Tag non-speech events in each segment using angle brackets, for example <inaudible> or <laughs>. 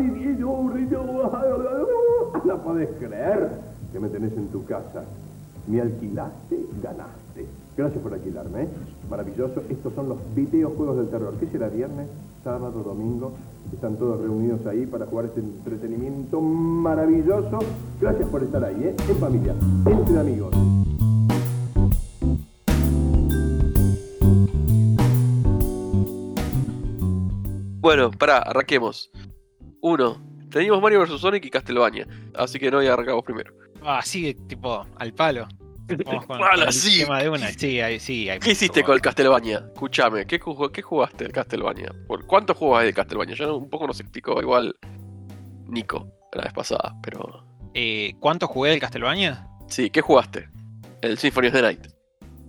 <laughs> No podés creer que me tenés en tu casa. Me alquilaste, ganaste. Gracias por alquilarme. ¿eh? Maravilloso. Estos son los videojuegos del terror. ¿Qué será viernes, sábado, domingo? Están todos reunidos ahí para jugar este entretenimiento maravilloso. Gracias por estar ahí, ¿eh? En familia, entre amigos. Bueno, pará, arranquemos. Uno, teníamos Mario vs Sonic y Castlevania, así que no, ya arrancamos primero. Ah, sí, tipo, al palo. Vamos con, <laughs> Palo, con sí. tema de una. Sí, hay, sí, hay ¿Qué hiciste con el Castlevania? Escúchame, ¿qué, jugó- ¿qué jugaste el Castlevania? ¿Por ¿Cuántos juegos hay de Castlevania? Ya un poco nos explicó igual Nico la vez pasada, pero... Eh, ¿Cuánto jugué del Castlevania? Sí, ¿qué jugaste? El Symphony of the Night.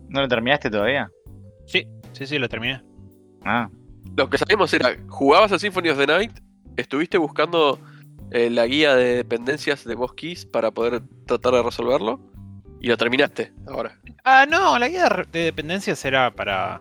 ¿No lo terminaste todavía? Sí, sí, sí, lo terminé. Ah, Lo que sabíamos era, jugabas al Symphony of the Night, estuviste buscando eh, la guía de dependencias de Boss para poder tratar de resolverlo, y lo terminaste ahora. Ah, no, la guía de dependencias era para.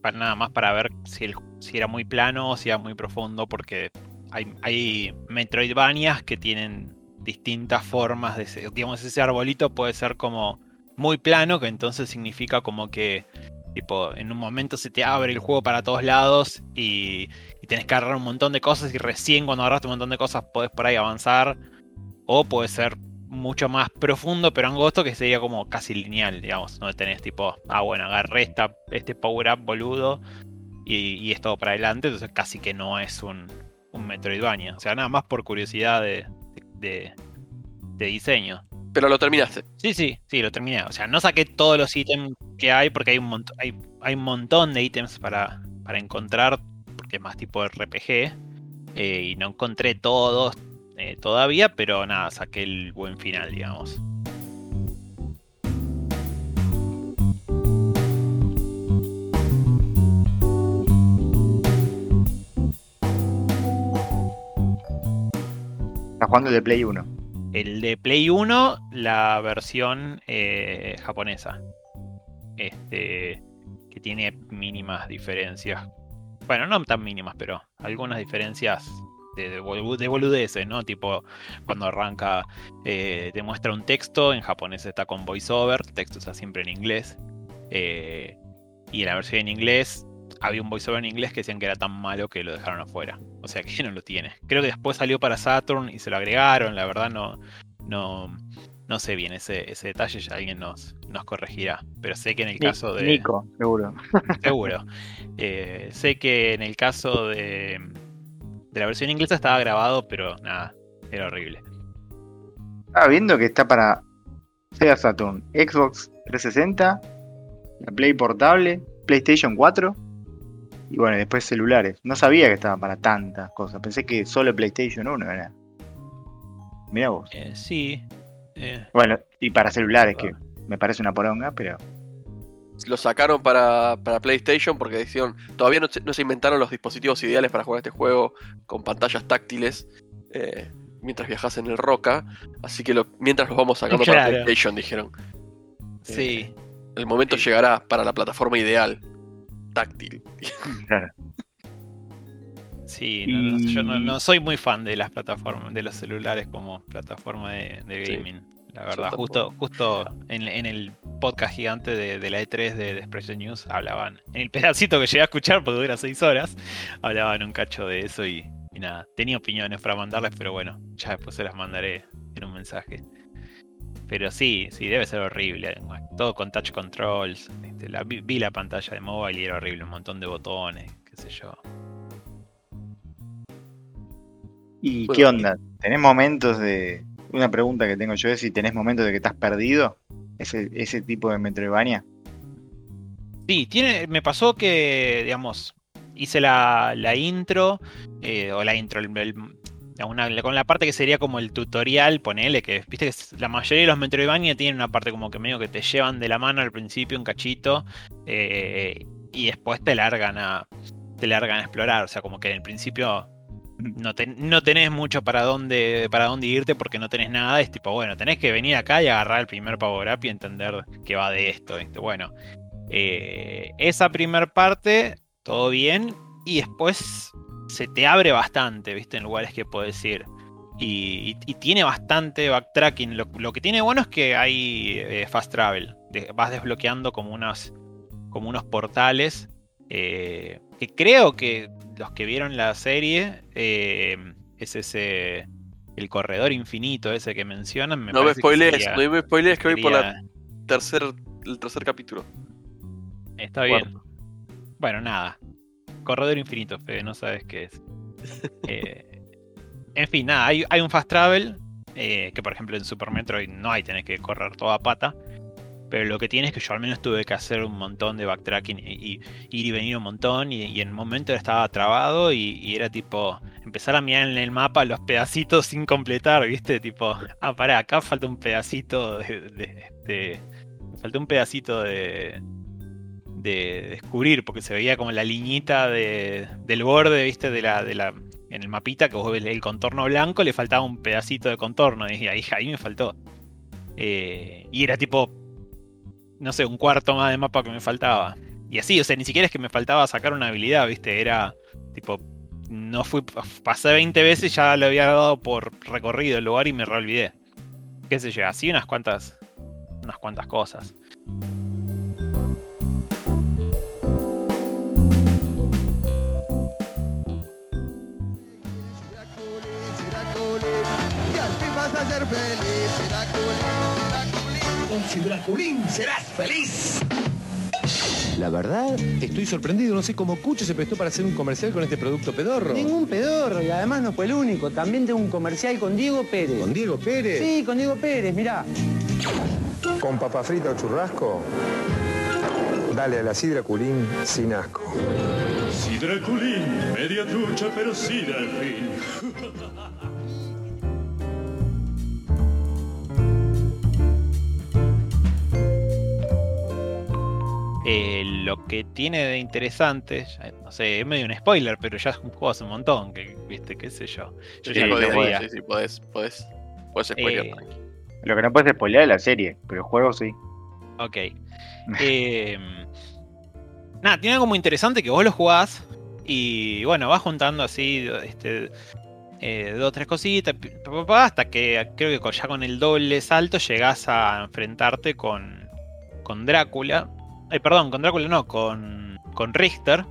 para nada más para ver si, el- si era muy plano o si era muy profundo, porque hay, hay Metroidvanias que tienen distintas formas de. Digamos, ese arbolito puede ser como muy plano, que entonces significa como que. Tipo, en un momento se te abre el juego para todos lados y, y tenés que agarrar un montón de cosas y recién cuando agarraste un montón de cosas podés por ahí avanzar. O puede ser mucho más profundo pero angosto que sería como casi lineal, digamos. No tenés tipo, ah bueno, agarré esta, este power up boludo y, y es todo para adelante. Entonces casi que no es un, un Metroidvania. O sea, nada más por curiosidad de, de diseño. Pero lo terminaste. Sí, sí, sí, lo terminé. O sea, no saqué todos los ítems que hay porque hay un montón, hay, hay un montón de ítems para, para encontrar, porque es más tipo RPG. eh, y no encontré todos eh, todavía, pero nada, saqué el buen final, digamos. estás jugando el de Play 1. El de Play 1, la versión eh, japonesa. Este. Que tiene mínimas diferencias. Bueno, no tan mínimas, pero algunas diferencias de, de, bolu- de boludeces, ¿no? Tipo, cuando arranca, eh, te muestra un texto, en japonés está con voiceover, el texto está siempre en inglés. eh, y la versión en inglés, había un voiceover en inglés que decían que era tan malo que lo dejaron afuera. O sea que <laughs> no lo tiene. Creo que después salió para Saturn y se lo agregaron, la verdad no, no, no sé bien ese, ese detalle, ya alguien nos, nos corregirá. Pero sé que en el caso de. Nico, seguro. <laughs> Seguro. Eh, sé que en el caso de, de la versión inglesa estaba grabado, pero nada, era horrible. Estaba viendo que está para Sega Saturn, Xbox 360, la Play Portable, PlayStation 4 y bueno, y después celulares. No sabía que estaba para tantas cosas. Pensé que solo PlayStation 1 era. Mira vos. Eh, sí. eh, Bueno, y para celulares, que me parece una poronga, pero Lo sacaron para, para PlayStation porque decían, todavía no se, no se inventaron los dispositivos ideales para jugar este juego con pantallas táctiles eh, mientras viajas en el Roca. Así que lo- mientras los vamos sacando para. PlayStation, dijeron. sí. El momento Sí. llegará para la plataforma ideal. Táctil. claro. <laughs> Sí, no, no, yo no, soy muy fan de las plataformas, de los celulares como plataforma de, de Sí, gaming. La verdad, justo, justo en, en el podcast gigante de, de la E3 de, de Expression News hablaban, en el pedacito que llegué a escuchar porque dura seis horas, hablaban un cacho de eso y, y nada, tenía opiniones para mandarles, pero bueno, ya después se las mandaré en un mensaje. Pero sí, sí, debe ser horrible. Todo con touch controls. Este, la, vi, vi la pantalla de mobile y era horrible, un montón de botones, qué sé yo. ¿Y Bueno, qué onda? ¿Tenés momentos de. Una pregunta que tengo yo es si tenés momentos de que estás perdido. Ese, ese tipo de Metroidvania. Sí, tiene, me pasó que, digamos, hice la, la intro, eh, o la intro, el- una- con la parte que sería como el tutorial, ponele, que viste que la mayoría de los Metroidvania tienen una parte como que medio que te llevan de la mano al principio un cachito, eh, y después te largan a te largan a explorar, o sea, como que en el principio no, te- no tenés mucho para dónde, para dónde irte porque no tenés nada, es tipo, bueno, tenés que venir acá y agarrar el primer power up y entender qué va de esto. Bueno, eh, esa primer parte, todo bien. Y después se te abre bastante, ¿viste? En lugares que puedes ir. Y, y- y tiene bastante backtracking. Lo, lo que tiene bueno es que hay eh, fast travel. De- vas desbloqueando como unos, como unos portales. eh, que creo que los que vieron la serie eh, es ese. El corredor infinito ese que mencionan. Me no me que spoilees, sería- no me spoilees que voy por la tercer, el tercer capítulo. Está bien. Cuarto. Bueno, nada. Corredor infinito, Fede, no sabes qué es. Eh, en fin, nada, hay, un fast travel. eh, que por ejemplo en Super Metroid no hay, tenés que correr toda pata. Pero lo que tiene es que yo al menos tuve que hacer un montón de backtracking y, ir y venir un montón. Y, en un momento estaba trabado y, y era tipo empezar a mirar en el mapa los pedacitos sin completar, ¿viste? Tipo, ah, pará, acá falta un pedacito de. de- de- falta un pedacito de, de descubrir, porque se veía como la liñita de- del borde, ¿viste? De la, de la, en el mapita que vos ves el contorno blanco, le faltaba un pedacito de contorno. Y ahí, ahí me faltó. Eh, y era tipo, no sé, un cuarto más de mapa que me faltaba. Y así, o sea, ni siquiera es que me faltaba sacar una habilidad, ¿viste? Era tipo, no fui, pasé 20 veces, ya lo había dado por recorrido el lugar y me reolvidé. Qué sé yo, así unas cuantas, unas cuantas cosas. Ser feliz, Draculín. Si Draculín serás feliz. La verdad, estoy sorprendido. No sé cómo Cucho se prestó para hacer un comercial con este producto pedorro. Ningún pedorro, y además no fue el único. También tengo un comercial con Diego Pérez. Con Diego Pérez. Sí, con Diego Pérez, mirá. Con papa frita o churrasco, dale a la sidra culín sin asco. Sidra Culín, media trucha, pero sidra al fin. <laughs> Eh, lo que tiene de interesante, ya, no sé, es medio un spoiler, pero ya es un juego hace un montón, que, viste, qué sé yo. Yo Sí, ya sí, sí, podés, podés, podés spoilear, Eh. Lo que no puedes spoilear es la serie, pero el juego sí. Ok. <laughs> Eh, nada, tiene algo muy interesante que vos lo jugás y bueno, vas juntando así este, eh, dos o tres cositas hasta que creo que ya con el doble salto llegás a enfrentarte con, con Drácula. Ay, perdón, con Drácula no, con, con Richter,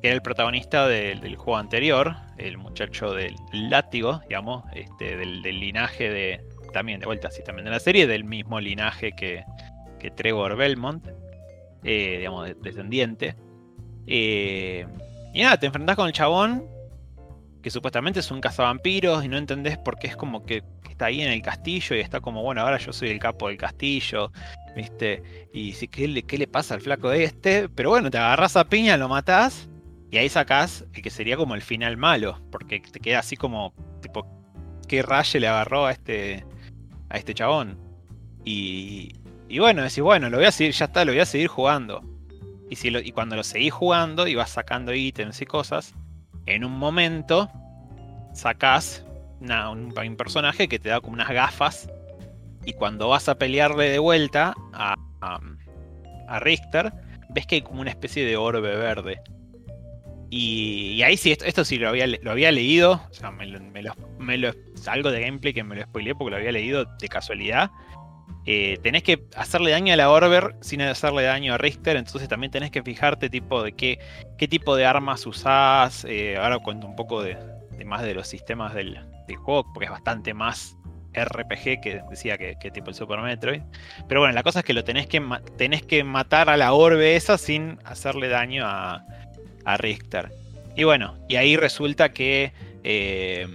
que era el protagonista del, del juego anterior, el muchacho del látigo, digamos, este, del, del linaje de. También, de vuelta, así también de la serie, del mismo linaje que, que Trevor Belmont, eh, digamos, de- descendiente. Eh, y nada, te enfrentás con el chabón, que supuestamente es un cazavampiros, y no entendés por qué es como que está ahí en el castillo y está como, bueno, ahora yo soy el capo del castillo, ¿viste? Y si, ¿qué le, qué le pasa al flaco de este? Pero bueno, te agarras a piña, lo matás, y ahí sacás el que sería como el final malo, porque te queda así como, tipo, ¿qué raye le agarró a este, a este chabón? Y, y bueno, decís, bueno, lo voy a seguir, ya está, lo voy a seguir jugando. Y, si y cuando lo seguís jugando y vas sacando ítems y cosas, en un momento sacás un, personaje que te da como unas gafas. Y cuando vas a pelearle de vuelta a, a, Richter, ves que hay como una especie de orbe verde. Y, ahí sí, esto, esto sí lo había, lo había leído. O sea, me lo, me lo- algo de gameplay que me lo spoileé porque lo había leído de casualidad. Eh, tenés que hacerle daño a la Orber sin hacerle daño a Richter. Entonces también tenés que fijarte tipo de qué, qué tipo de armas usás. Eh, ahora cuento un poco de más de los sistemas del, del juego, porque es bastante más RPG que decía que, tipo el Super Metroid. Pero bueno, la cosa es que lo tenés que, tenés que matar a la orbe esa sin hacerle daño a, a Richter. Y bueno, y ahí resulta que eh,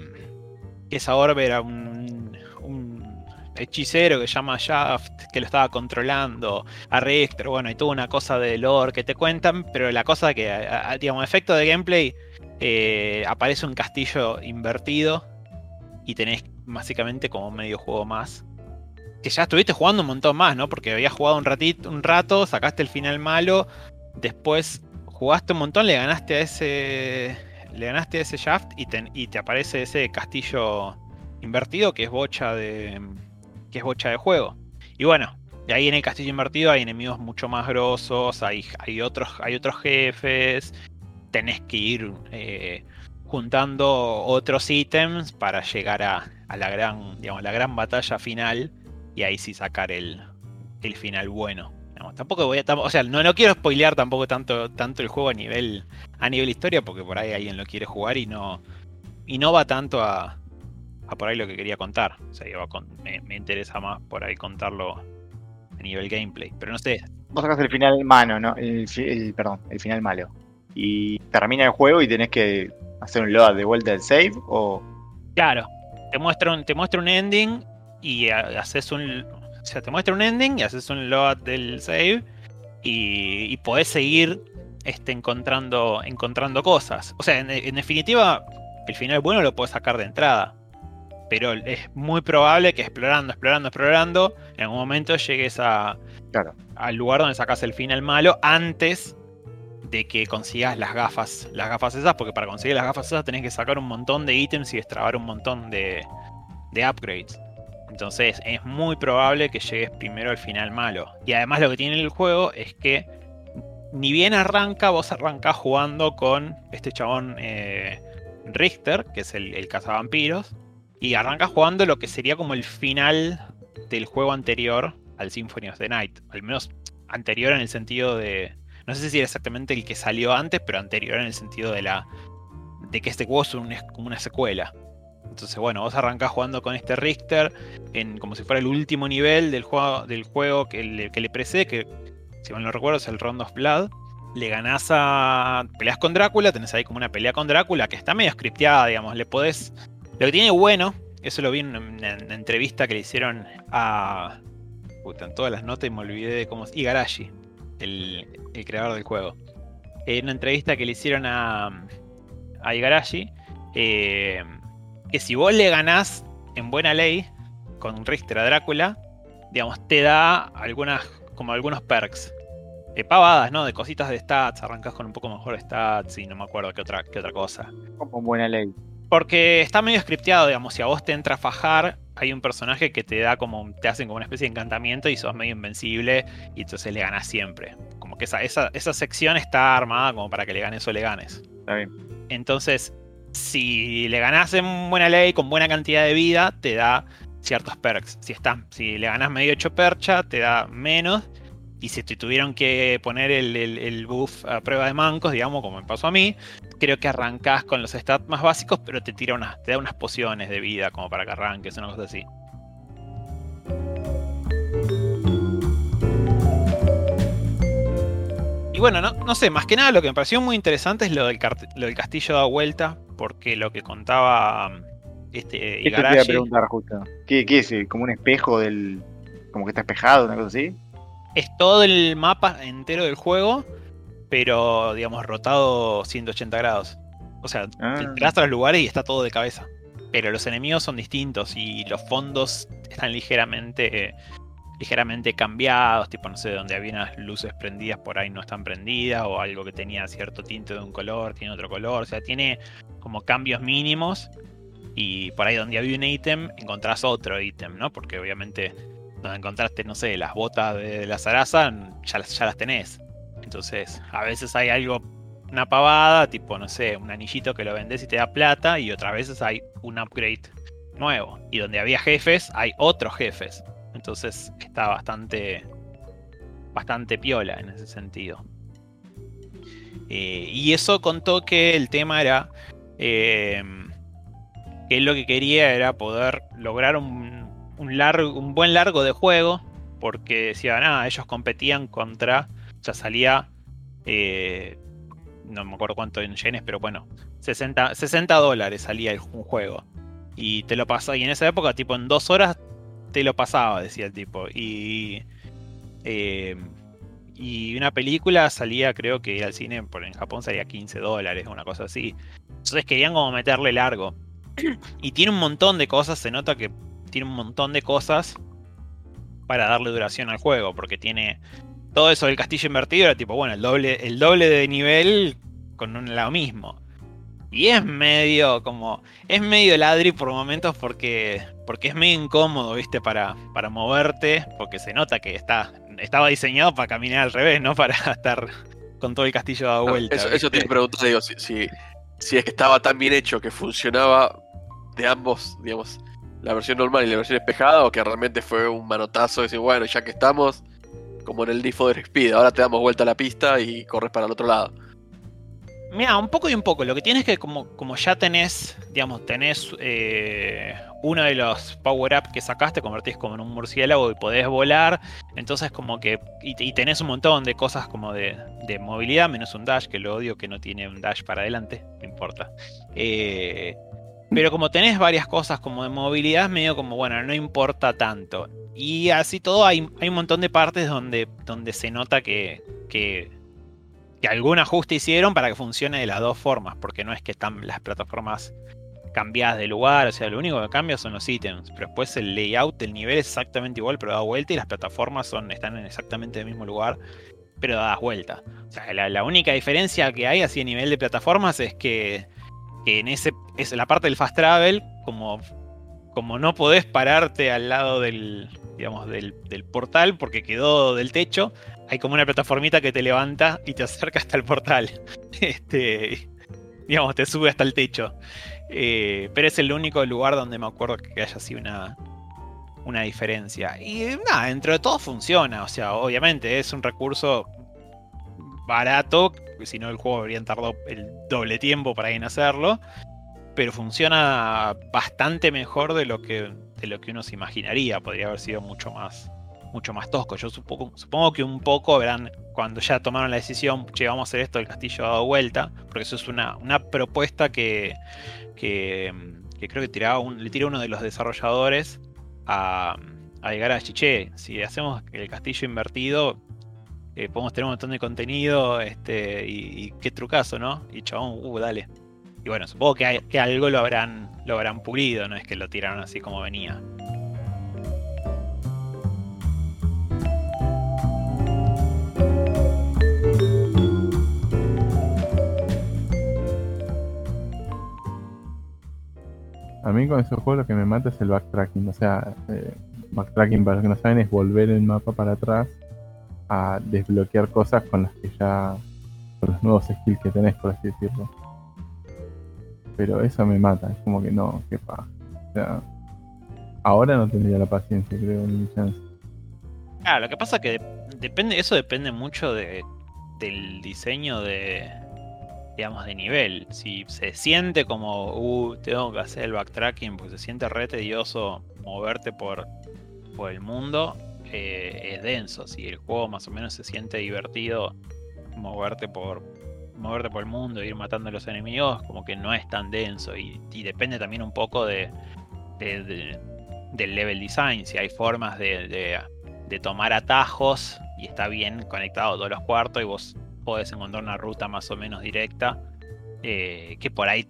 esa orbe era un, hechicero que se llama Shaft, que lo estaba controlando a Richter. Bueno, y tuvo una cosa de lore que te cuentan, pero la cosa que, a- a- digamos, efecto de gameplay, eh, aparece un castillo invertido y tenés básicamente como medio juego más. Que ya estuviste jugando un montón más, ¿no? Porque habías jugado un ratito, un rato, sacaste el final malo, después jugaste un montón, le ganaste a ese. Le ganaste a ese shaft y te, y te aparece ese castillo invertido que es bocha de. que es bocha de juego. Y bueno, de ahí en el castillo invertido hay enemigos mucho más grosos, hay, hay, otros, hay otros jefes, tenés que ir eh, juntando otros ítems para llegar a, la gran, digamos, la gran batalla final y ahí sí sacar el, el final bueno. Digamos, tampoco voy a, o sea, no, no quiero spoilear tampoco tanto, tanto el juego a nivel, a nivel historia, porque por ahí alguien lo quiere jugar y no, y no va tanto a, a por ahí lo que quería contar. O sea, iba con- me, interesa más por ahí contarlo a nivel gameplay. Pero no sé, Vos sacás el final malo, ¿no? El, el- perdón, el final malo. Y termina el juego y tenés que hacer un load de vuelta del save o. Claro, te muestra un, te muestra un ending y ha- haces un. O sea, te muestra un ending y haces un load del save y, y podés seguir este, encontrando, encontrando cosas. O sea, en, en definitiva, el final bueno lo puedes sacar de entrada. Pero es muy probable que explorando, explorando, explorando, en algún momento llegues a, Claro. al lugar donde sacas el final malo antes de que consigas las gafas, las gafas esas, porque para conseguir las gafas esas tenés que sacar un montón de ítems y extrabar un montón de, de upgrades. Entonces es muy probable que llegues primero al final malo. Y además lo que tiene el juego es que ni bien arranca, vos arrancás jugando con este chabón eh, Richter, que es el, el cazavampiros, y arrancas jugando lo que sería como el final del juego anterior al Symphony of the Night. Al menos anterior en el sentido de. No sé si era exactamente el que salió antes, pero anterior en el sentido de la. de que este juego es, un- como una secuela. Entonces, bueno, vos arrancás jugando con este Richter en como si fuera el último nivel del juego, del juego que, le, que le precede, que si mal no recuerdo es el Round of Blood. Le ganás a. peleas con Drácula, tenés ahí como una pelea con Drácula que está medio scripteada, digamos. Le podés. Lo que tiene bueno, eso lo vi en una entrevista que le hicieron a. Puta, en todas las notas y me olvidé de cómo. Igarashi, el, el creador del juego. En una entrevista que le hicieron a. a Igarashi. eh, que si vos le ganás en buena ley con Richter a Drácula, digamos, te da algunas, como algunos perks. Eh, pavadas, ¿no? De cositas de stats, arrancas con un poco mejor stats y no me acuerdo qué otra, qué otra cosa. Como buena ley. Porque está medio scripteado, digamos, si a vos te entra a fajar, hay un personaje que te da como, te hacen como una especie de encantamiento y sos medio invencible y entonces le ganas siempre. Como que esa, esa, esa sección está armada como para que le ganes o le ganes. Está bien. Entonces, si le ganás en buena ley, con buena cantidad de vida, te da ciertos perks. Si, estás, si le ganás medio hecho percha, te da menos. Y si te tuvieron que poner el, el- el buff a prueba de mancos, digamos, como me pasó a mí, creo que arrancás con los stats más básicos, pero te tira unas, te da unas pociones de vida como para que arranques, una cosa así. Y bueno, no, no sé, más que nada lo que me pareció muy interesante es lo del, lo del castillo da vuelta, porque lo que contaba este Esto te iba a Igarashi preguntar justo. ¿Qué, qué es? ¿Como un espejo del. como que está espejado, una cosa así? Es todo el mapa entero del juego, pero digamos rotado 180 grados. O sea, Ah. te entras a los lugares y está todo de cabeza. Pero los enemigos son distintos y los fondos están ligeramente ligeramente cambiados, tipo no sé, donde había unas luces prendidas por ahí no están prendidas o algo que tenía cierto tinte de un color, tiene otro color, o sea, tiene como cambios mínimos y por ahí donde había un ítem encontrás otro ítem, ¿no? Porque obviamente donde encontraste, no sé, las botas de la zaraza, ya ya las tenés. Entonces, a veces hay algo, una pavada, tipo, no sé, un anillito que lo vendes y te da plata, y otras veces hay un upgrade nuevo. Y donde había jefes, hay otros jefes. Entonces está bastante, bastante piola en ese sentido. Eh, y eso contó que el tema era eh, que él lo que quería era poder lograr un, un, largo, un buen largo de juego, porque decían, ah, ellos competían contra, ya salía, eh, no me acuerdo cuánto en yenes, pero bueno, 60, 60 dólares salía el, un juego. Y te lo pasaba, y en esa época, tipo, en dos horas te lo pasaba, decía el tipo. Y, eh, y una película salía, creo que al cine, por en Japón salía 15 dólares, una cosa así. Entonces querían como meterle largo. Y tiene un montón de cosas, se nota que tiene un montón de cosas para darle duración al juego, porque tiene todo eso del castillo invertido, era tipo, bueno, el doble, el doble de nivel con un, lo mismo. Y es medio como. Es medio ladri por momentos porque. Porque es medio incómodo, ¿viste? Para, para moverte. Porque se nota que está. Estaba diseñado para caminar al revés, ¿no? <laughs> Para estar con todo el castillo dado vuelta. Eso, eso te preguntar, digo, si, si si es que estaba tan bien hecho que funcionaba de ambos, digamos, la versión normal y la versión espejada, o que realmente fue un manotazo, decir, bueno, ya que estamos, como en el Need for Speed, ahora te damos vuelta a la pista y corres para el otro lado. Mira, un poco y un poco. Lo que tienes que, como, como ya tenés, digamos, tenés eh, uno de los power-up que sacaste, convertís como en un murciélago y podés volar. Entonces, como que. Y, y tenés un montón de cosas como de, de movilidad, menos un dash, que lo odio que no tiene un dash para adelante. No importa. Eh, pero como tenés varias cosas como de movilidad, medio como, bueno, no importa tanto. Y así todo, hay, hay un montón de partes donde, donde se nota que, que, que algún ajuste hicieron para que funcione de las dos formas, porque no es que están las plataformas cambiadas de lugar, o sea, lo único que cambia son los ítems, pero después el layout del nivel es exactamente igual, pero da vuelta, y las plataformas son, están en exactamente el mismo lugar, pero dadas vuelta. O sea, la, la única diferencia que hay así a nivel de plataformas es que, que en ese es la parte del fast travel, como, como no podés pararte al lado del, digamos, del, del portal porque quedó del techo, hay como una plataformita que te levanta y te acerca hasta el portal. <laughs> Este, digamos, te sube hasta el techo. Eh, pero es el único lugar donde me acuerdo que haya sido una, una diferencia. Y nada, dentro de todo funciona. O sea, obviamente es un recurso barato. Si no, el juego habría tardado el doble tiempo para en hacerlo. Pero funciona bastante mejor de lo que, de lo que uno se imaginaría. Podría haber sido mucho más, mucho más tosco. Yo supongo, supongo que un poco verán cuando ya tomaron la decisión, che, vamos a hacer esto, el castillo ha dado vuelta, porque eso es una, una propuesta que, que, creo que tiraba un, le tira uno de los desarrolladores a, a llegar a che, si hacemos el castillo invertido, eh, podemos tener un montón de contenido, este, y, y qué trucazo, ¿no? Y chabón, uh, dale. Y bueno, supongo que, que algo lo habrán, lo habrán pulido, no es que lo tiraron así como venía. A mí con esos juegos lo que me mata es el backtracking. O sea, eh, backtracking para los que no saben es volver el mapa para atrás a desbloquear cosas con las que ya. con los nuevos skills que tenés, por así decirlo. Pero eso me mata, es como que no, qué paja. O sea, ahora no tendría la paciencia, creo, ni chance. Claro, lo que pasa es que depende, eso depende mucho de, del diseño de, digamos, de nivel. Si se siente como, uh, tengo que hacer el backtracking, porque se siente re tedioso moverte por, por el mundo, eh, es denso. Si el juego más o menos se siente divertido, moverte por moverte por el mundo, ir matando a los enemigos, como que no es tan denso. Y, depende también un poco de, de- de- del level design. Si hay formas de, de- de tomar atajos y está bien conectado todos los cuartos y vos podés encontrar una ruta más o menos directa, eh, que por ahí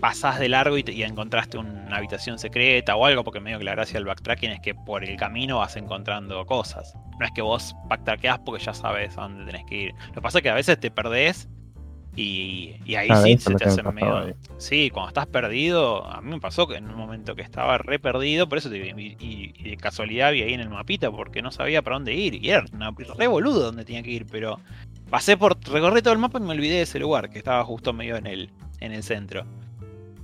pasás de largo y, te- y encontraste una habitación secreta o algo, porque medio que la gracia del backtracking es que por el camino vas encontrando cosas. No es que vos backtrackeás porque ya sabes a dónde tenés que ir. Lo que pasa es que a veces te perdés y, y ahí Claro, sí se te hace medio. ahí. Sí, cuando estás perdido, a mí me pasó que en un momento que estaba re perdido, por eso te y- y de casualidad vi ahí en el mapita porque no sabía para dónde ir. Y era una, re boludo donde tenía que ir, pero pasé por, recorrí todo el mapa y me olvidé de ese lugar, que estaba justo medio en el, en el centro.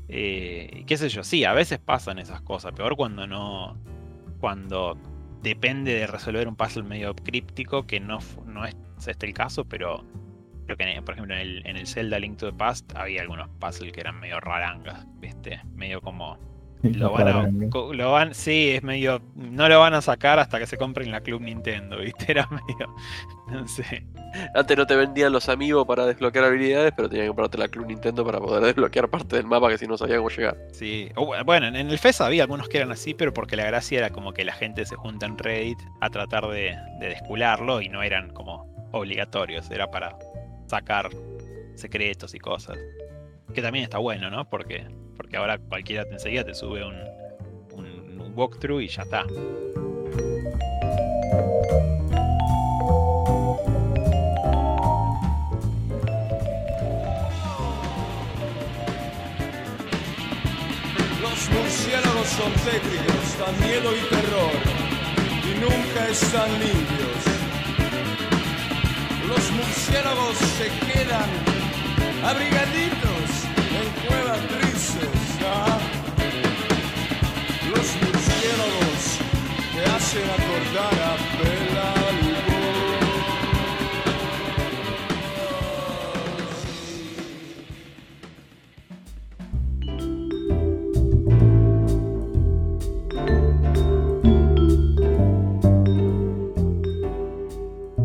Eh, qué sé yo, sí, a veces pasan esas cosas, peor cuando no. Cuando depende de resolver un puzzle medio críptico, que no, no es este el caso, pero creo que, por ejemplo, en el, en el Zelda Link to the Past había algunos puzzles que eran medio rarangas, ¿viste? Medio como. Lo van, a, lo van, sí, es medio. No lo van a sacar hasta que se compren la Club Nintendo, <laughs> ¿viste? Era medio. No sé. Antes no te vendían los amigos para desbloquear habilidades, pero tenías que comprarte la Club Nintendo para poder <laughs> desbloquear parte del mapa que si no sabía cómo llegar. Sí, bueno, en en el FES había algunos que eran así, pero porque la gracia era como que la gente se junta en Reddit a tratar de, de descularlo y no eran como obligatorios, era para sacar secretos y cosas. Que también está bueno, ¿no? Porque, ahora cualquiera te enseguida te sube un, walkthrough y ya está. Los murciélagos son tétricos, dan miedo y terror, y nunca están limpios. Los murciélagos se quedan abrigaditos en acá. Los murciélagos te hacen acordar a Bela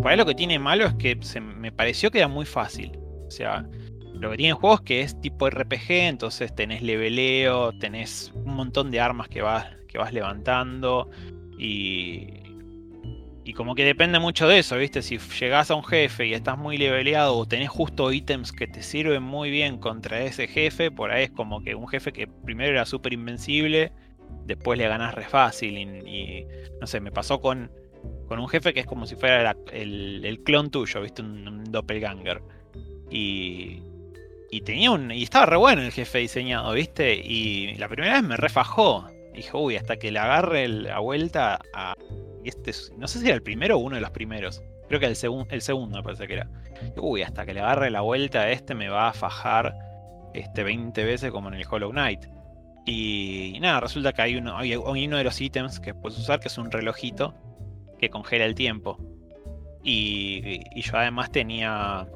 Por ahí lo que tiene malo es que se me pareció que era muy fácil. O sea, lo que tiene el juego es que es tipo RPG, entonces tenés leveleo, tenés un montón de armas que vas, que vas levantando y, y como que depende mucho de eso, ¿viste? Si llegás a un jefe y estás muy leveleado o tenés justo ítems que te sirven muy bien contra ese jefe, por ahí es como que un jefe que primero era súper invencible, después le ganás re fácil y, no sé, me pasó con, con un jefe que es como si fuera el, el clon tuyo, ¿viste? Un doppelganger. Y, y tenía un. Y estaba re bueno el jefe diseñado, ¿viste? Y la primera vez me refajó. Dije, uy, hasta que le agarre la vuelta a. y Este, es- no sé si era el primero o uno de los primeros. Creo que el, segun- el segundo me parece que era. Uy, hasta que le agarre la vuelta a este me va a fajar este 20 veces como en el Hollow Knight. Y, nada, resulta que hay uno, hay, uno de los ítems que puedes usar que es un relojito que congela el tiempo. Y yo además tenía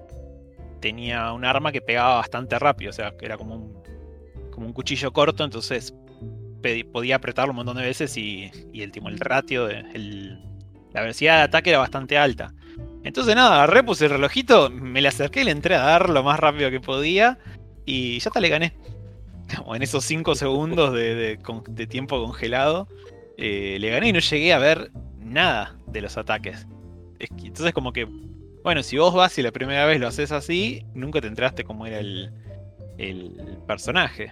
tenía un arma que pegaba bastante rápido, o sea, que era como un, como un cuchillo corto, entonces podía apretarlo un montón de veces y, y el, el ratio, de, la velocidad de ataque era bastante alta. Entonces nada, agarré, puse el relojito, me le acerqué y le entré a dar lo más rápido que podía y ya hasta le gané. Como en esos 5 segundos de, tiempo congelado, eh, le gané y no llegué a ver nada de los ataques. Es que- entonces como que bueno, si vos vas y la primera vez lo haces así, nunca te enteraste cómo era el, el personaje.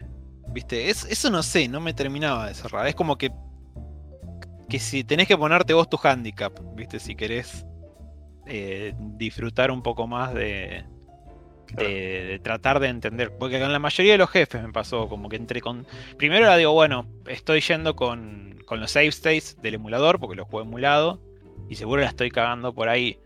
¿Viste? Es- eso no sé, no me terminaba de cerrar. Es como que. Que si tenés que ponerte vos tu handicap, ¿viste? Si querés eh, disfrutar un poco más de, de, de tratar de entender. Porque con la mayoría de los jefes me pasó, como que entré con. Primero era digo, bueno, estoy yendo con, con los save states del emulador, porque lo juego emulado. Y seguro la estoy cagando por ahí.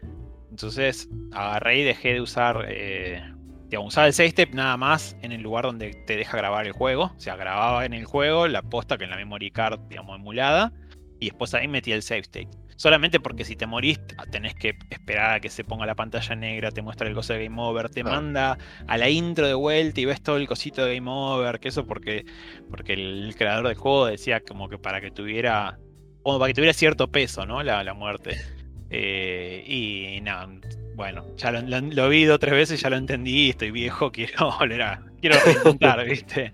Entonces agarré y dejé de usar, eh, digamos, usaba el save step nada más en el lugar donde te deja grabar el juego. O sea, grababa en el juego la posta que en la memory card, digamos, emulada. Y después ahí metí el save state. Solamente porque si te morís, tenés que esperar a que se ponga la pantalla negra, te muestra el coso de Game Over, te Claro. manda a la intro de vuelta y ves todo el cosito de Game Over, que eso porque, porque el creador del juego decía como que para que tuviera. Como para que tuviera cierto peso, ¿no? La, la muerte. Eh, y nada, bueno, ya lo, lo- lo vi dos o tres veces, ya lo entendí, estoy viejo, <laughs> quiero volver a. Quiero reintentar, <laughs> ¿viste?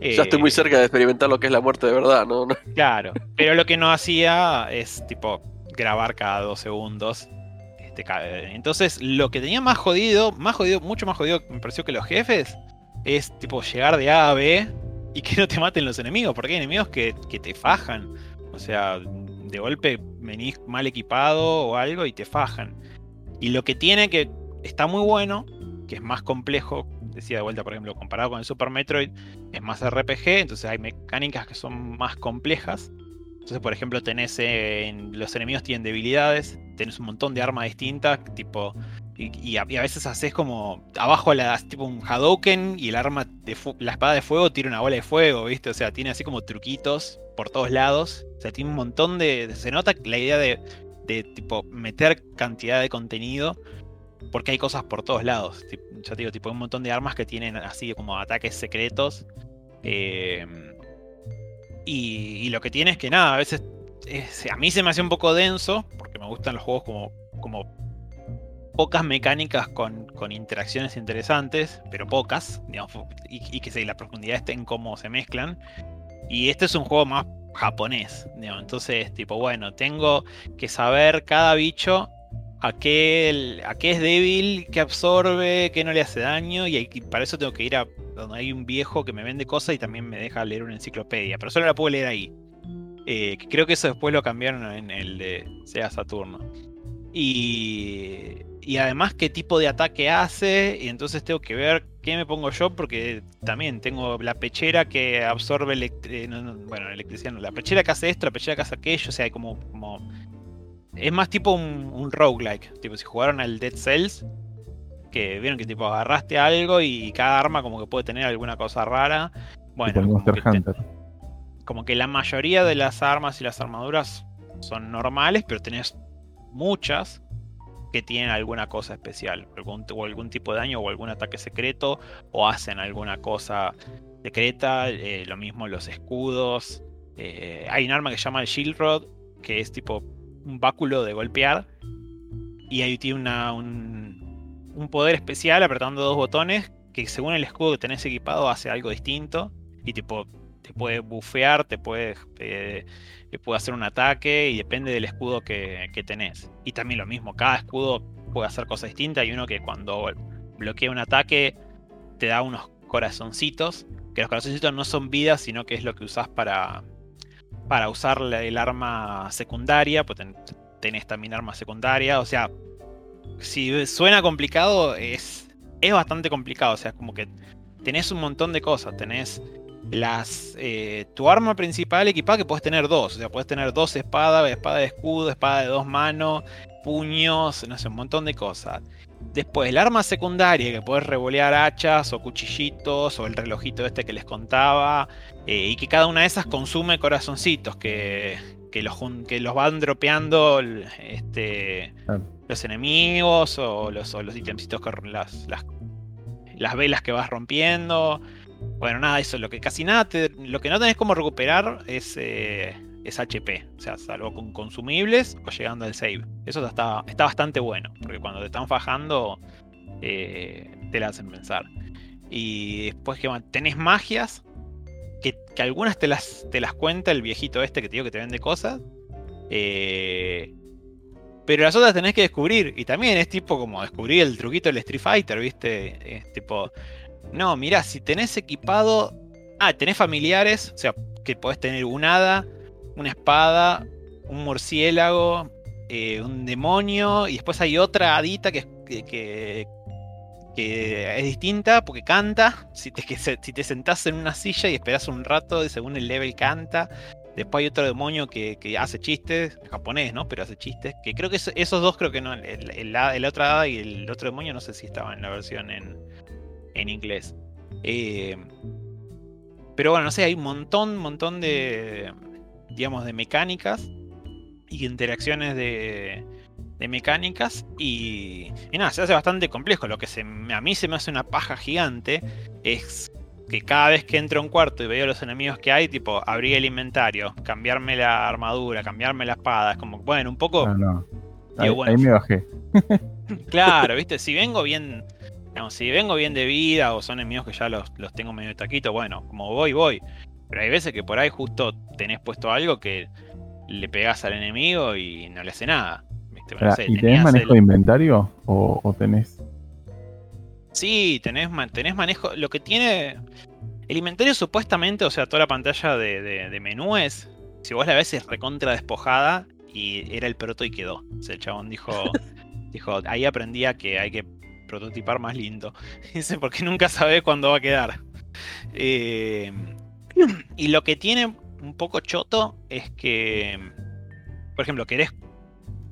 Ya estoy muy Eh, cerca de experimentar lo que es la muerte de verdad, ¿no? No- <laughs> Claro, pero lo que no hacía es tipo grabar cada dos segundos. Este, entonces, lo que tenía más jodido, más jodido, mucho más jodido, me pareció que los jefes, es tipo llegar de A a B y que no te maten los enemigos, porque hay enemigos que, que te fajan. O sea, de golpe venís mal equipado o algo y te fajan. Y lo que tiene que está muy bueno, que es más complejo, decía de vuelta, por ejemplo, comparado con el Super Metroid, es más RPG, entonces hay mecánicas que son más complejas. Entonces, por ejemplo, tenés en- los enemigos tienen debilidades, tenés un montón de armas distintas, tipo. Y, a, veces haces como. Abajo la tipo un Hadouken y el arma de la espada de fuego tira una bola de fuego, ¿viste? O sea, tiene así como truquitos por todos lados. O sea, tiene un montón de. Se nota la idea de, de tipo meter cantidad de contenido. Porque hay cosas por todos lados. Ya te digo, tipo, un montón de armas que tienen así como ataques secretos. Eh, y, lo que tiene es que nada, a veces es- a mí se me hace un poco denso, porque me gustan los juegos como pocas mecánicas con, con interacciones interesantes, pero pocas, digamos, y, y que la profundidad esté en cómo se mezclan. Y este es un juego más japonés, digamos, entonces tipo, bueno, tengo que saber cada bicho a qué, a qué es débil, qué absorbe, qué no le hace daño, y, para eso tengo que ir a donde hay un viejo que me vende cosas y también me deja leer una enciclopedia, pero solo la puedo leer ahí. Eh, creo que eso después lo cambiaron en el de Sega Saturno. Y, y además qué tipo de ataque hace, y entonces tengo que ver qué me pongo yo, porque también tengo la pechera que absorbe eh, no, no, bueno, electricidad, no, la pechera que hace esto, la pechera que hace aquello, o sea, hay como, como es más tipo un, un roguelike. Tipo, si jugaron al Dead Cells, que vieron que tipo agarraste algo y cada arma como que puede tener alguna cosa rara. Bueno, como Monster que, te- Hunter. como que la mayoría de las armas y las armaduras son normales, pero tenés muchas que tienen alguna cosa especial, algún, o algún tipo de daño o algún ataque secreto, o hacen alguna cosa secreta, eh, lo mismo los escudos. eh, hay un arma que se llama el Shield Rod, que es tipo un báculo de golpear, y ahí tiene un, un poder especial apretando dos botones, que según el escudo que tenés equipado hace algo distinto, y tipo te puede bufear, te puede, eh, te puede hacer un ataque, y depende del escudo que, que tenés. Y también lo mismo, cada escudo puede hacer cosas distintas, hay uno que cuando bloquea un ataque te da unos corazoncitos, que los corazoncitos no son vidas, sino que es lo que usás para, para usar el arma secundaria, pues ten- tenés también arma secundaria, o sea, si suena complicado, es, es bastante complicado, o sea, como que tenés un montón de cosas, tenés las eh, tu arma principal equipada que puedes tener dos, o sea, puedes tener dos espadas, espada de escudo, espada de dos manos, puños, no sé, un montón de cosas. Después, el arma secundaria, que puedes revolear hachas o cuchillitos o el relojito este que les contaba, eh, y que cada una de esas consume corazoncitos que, que, los, que los van dropeando este, Claro. los enemigos o los, o los ítemcitos, que, las, las, las velas que vas rompiendo. Bueno, nada, eso, lo que casi nada, te- lo que no tenés como recuperar es, eh, es HP, o sea, salvo con consumibles o llegando al save. Eso está, está bastante bueno, porque cuando te están fajando, eh, te la hacen pensar. Y después que tenés magias, que, que algunas te las, te las cuenta el viejito este que te digo que te vende cosas. eh, pero las otras tenés que descubrir. Y también es tipo como descubrir el truquito del Street Fighter, ¿viste? Es tipo. No, mirá, si tenés equipado. Ah, tenés familiares. O sea, que podés tener un hada, una espada, un murciélago, eh, un demonio. Y después hay otra hadita que, que, que- es distinta porque canta. Si te, si te sentás en una silla y esperás un rato, y según el level canta. Después hay otro demonio que, que hace chistes, japonés, ¿no? Pero hace chistes. Que creo que eso- esos dos, creo que no. El, el, el otro hada y el otro demonio, no sé si estaban en la versión en, en inglés. Eh, pero bueno, no sé, hay un montón, montón de, digamos, de mecánicas y interacciones de, de mecánicas y, y nada, se hace bastante complejo. Lo que se, a mí se me hace una paja gigante es que cada vez que entro a un cuarto y veo los enemigos que hay, tipo, abrir el inventario, cambiarme la armadura, cambiarme la espada, es como, bueno, un poco... No, no. Digo, Ahí, bueno, ahí me bajé. <laughs> Claro, viste, si vengo bien, digamos, si vengo bien de vida o son enemigos que ya los, los tengo medio de taquito, bueno, como voy, voy. Pero hay veces que por ahí justo tenés puesto algo que le pegás al enemigo y no le hace nada. ¿viste? No Pará, sé, ¿Y tenés manejo el- de inventario? ¿O, o tenés.? Sí, tenés, tenés manejo. Lo que tiene. El inventario supuestamente, o sea, toda la pantalla de, de- de menú es. Si vos la ves es recontra despojada y era el proto y quedó. O sea, el chabón dijo. <laughs> dijo, ahí aprendí a que hay que prototipar más lindo. <laughs> Dice, porque nunca sabés cuándo va a quedar. Eh, y lo que tiene un poco choto es que. Por ejemplo, querés,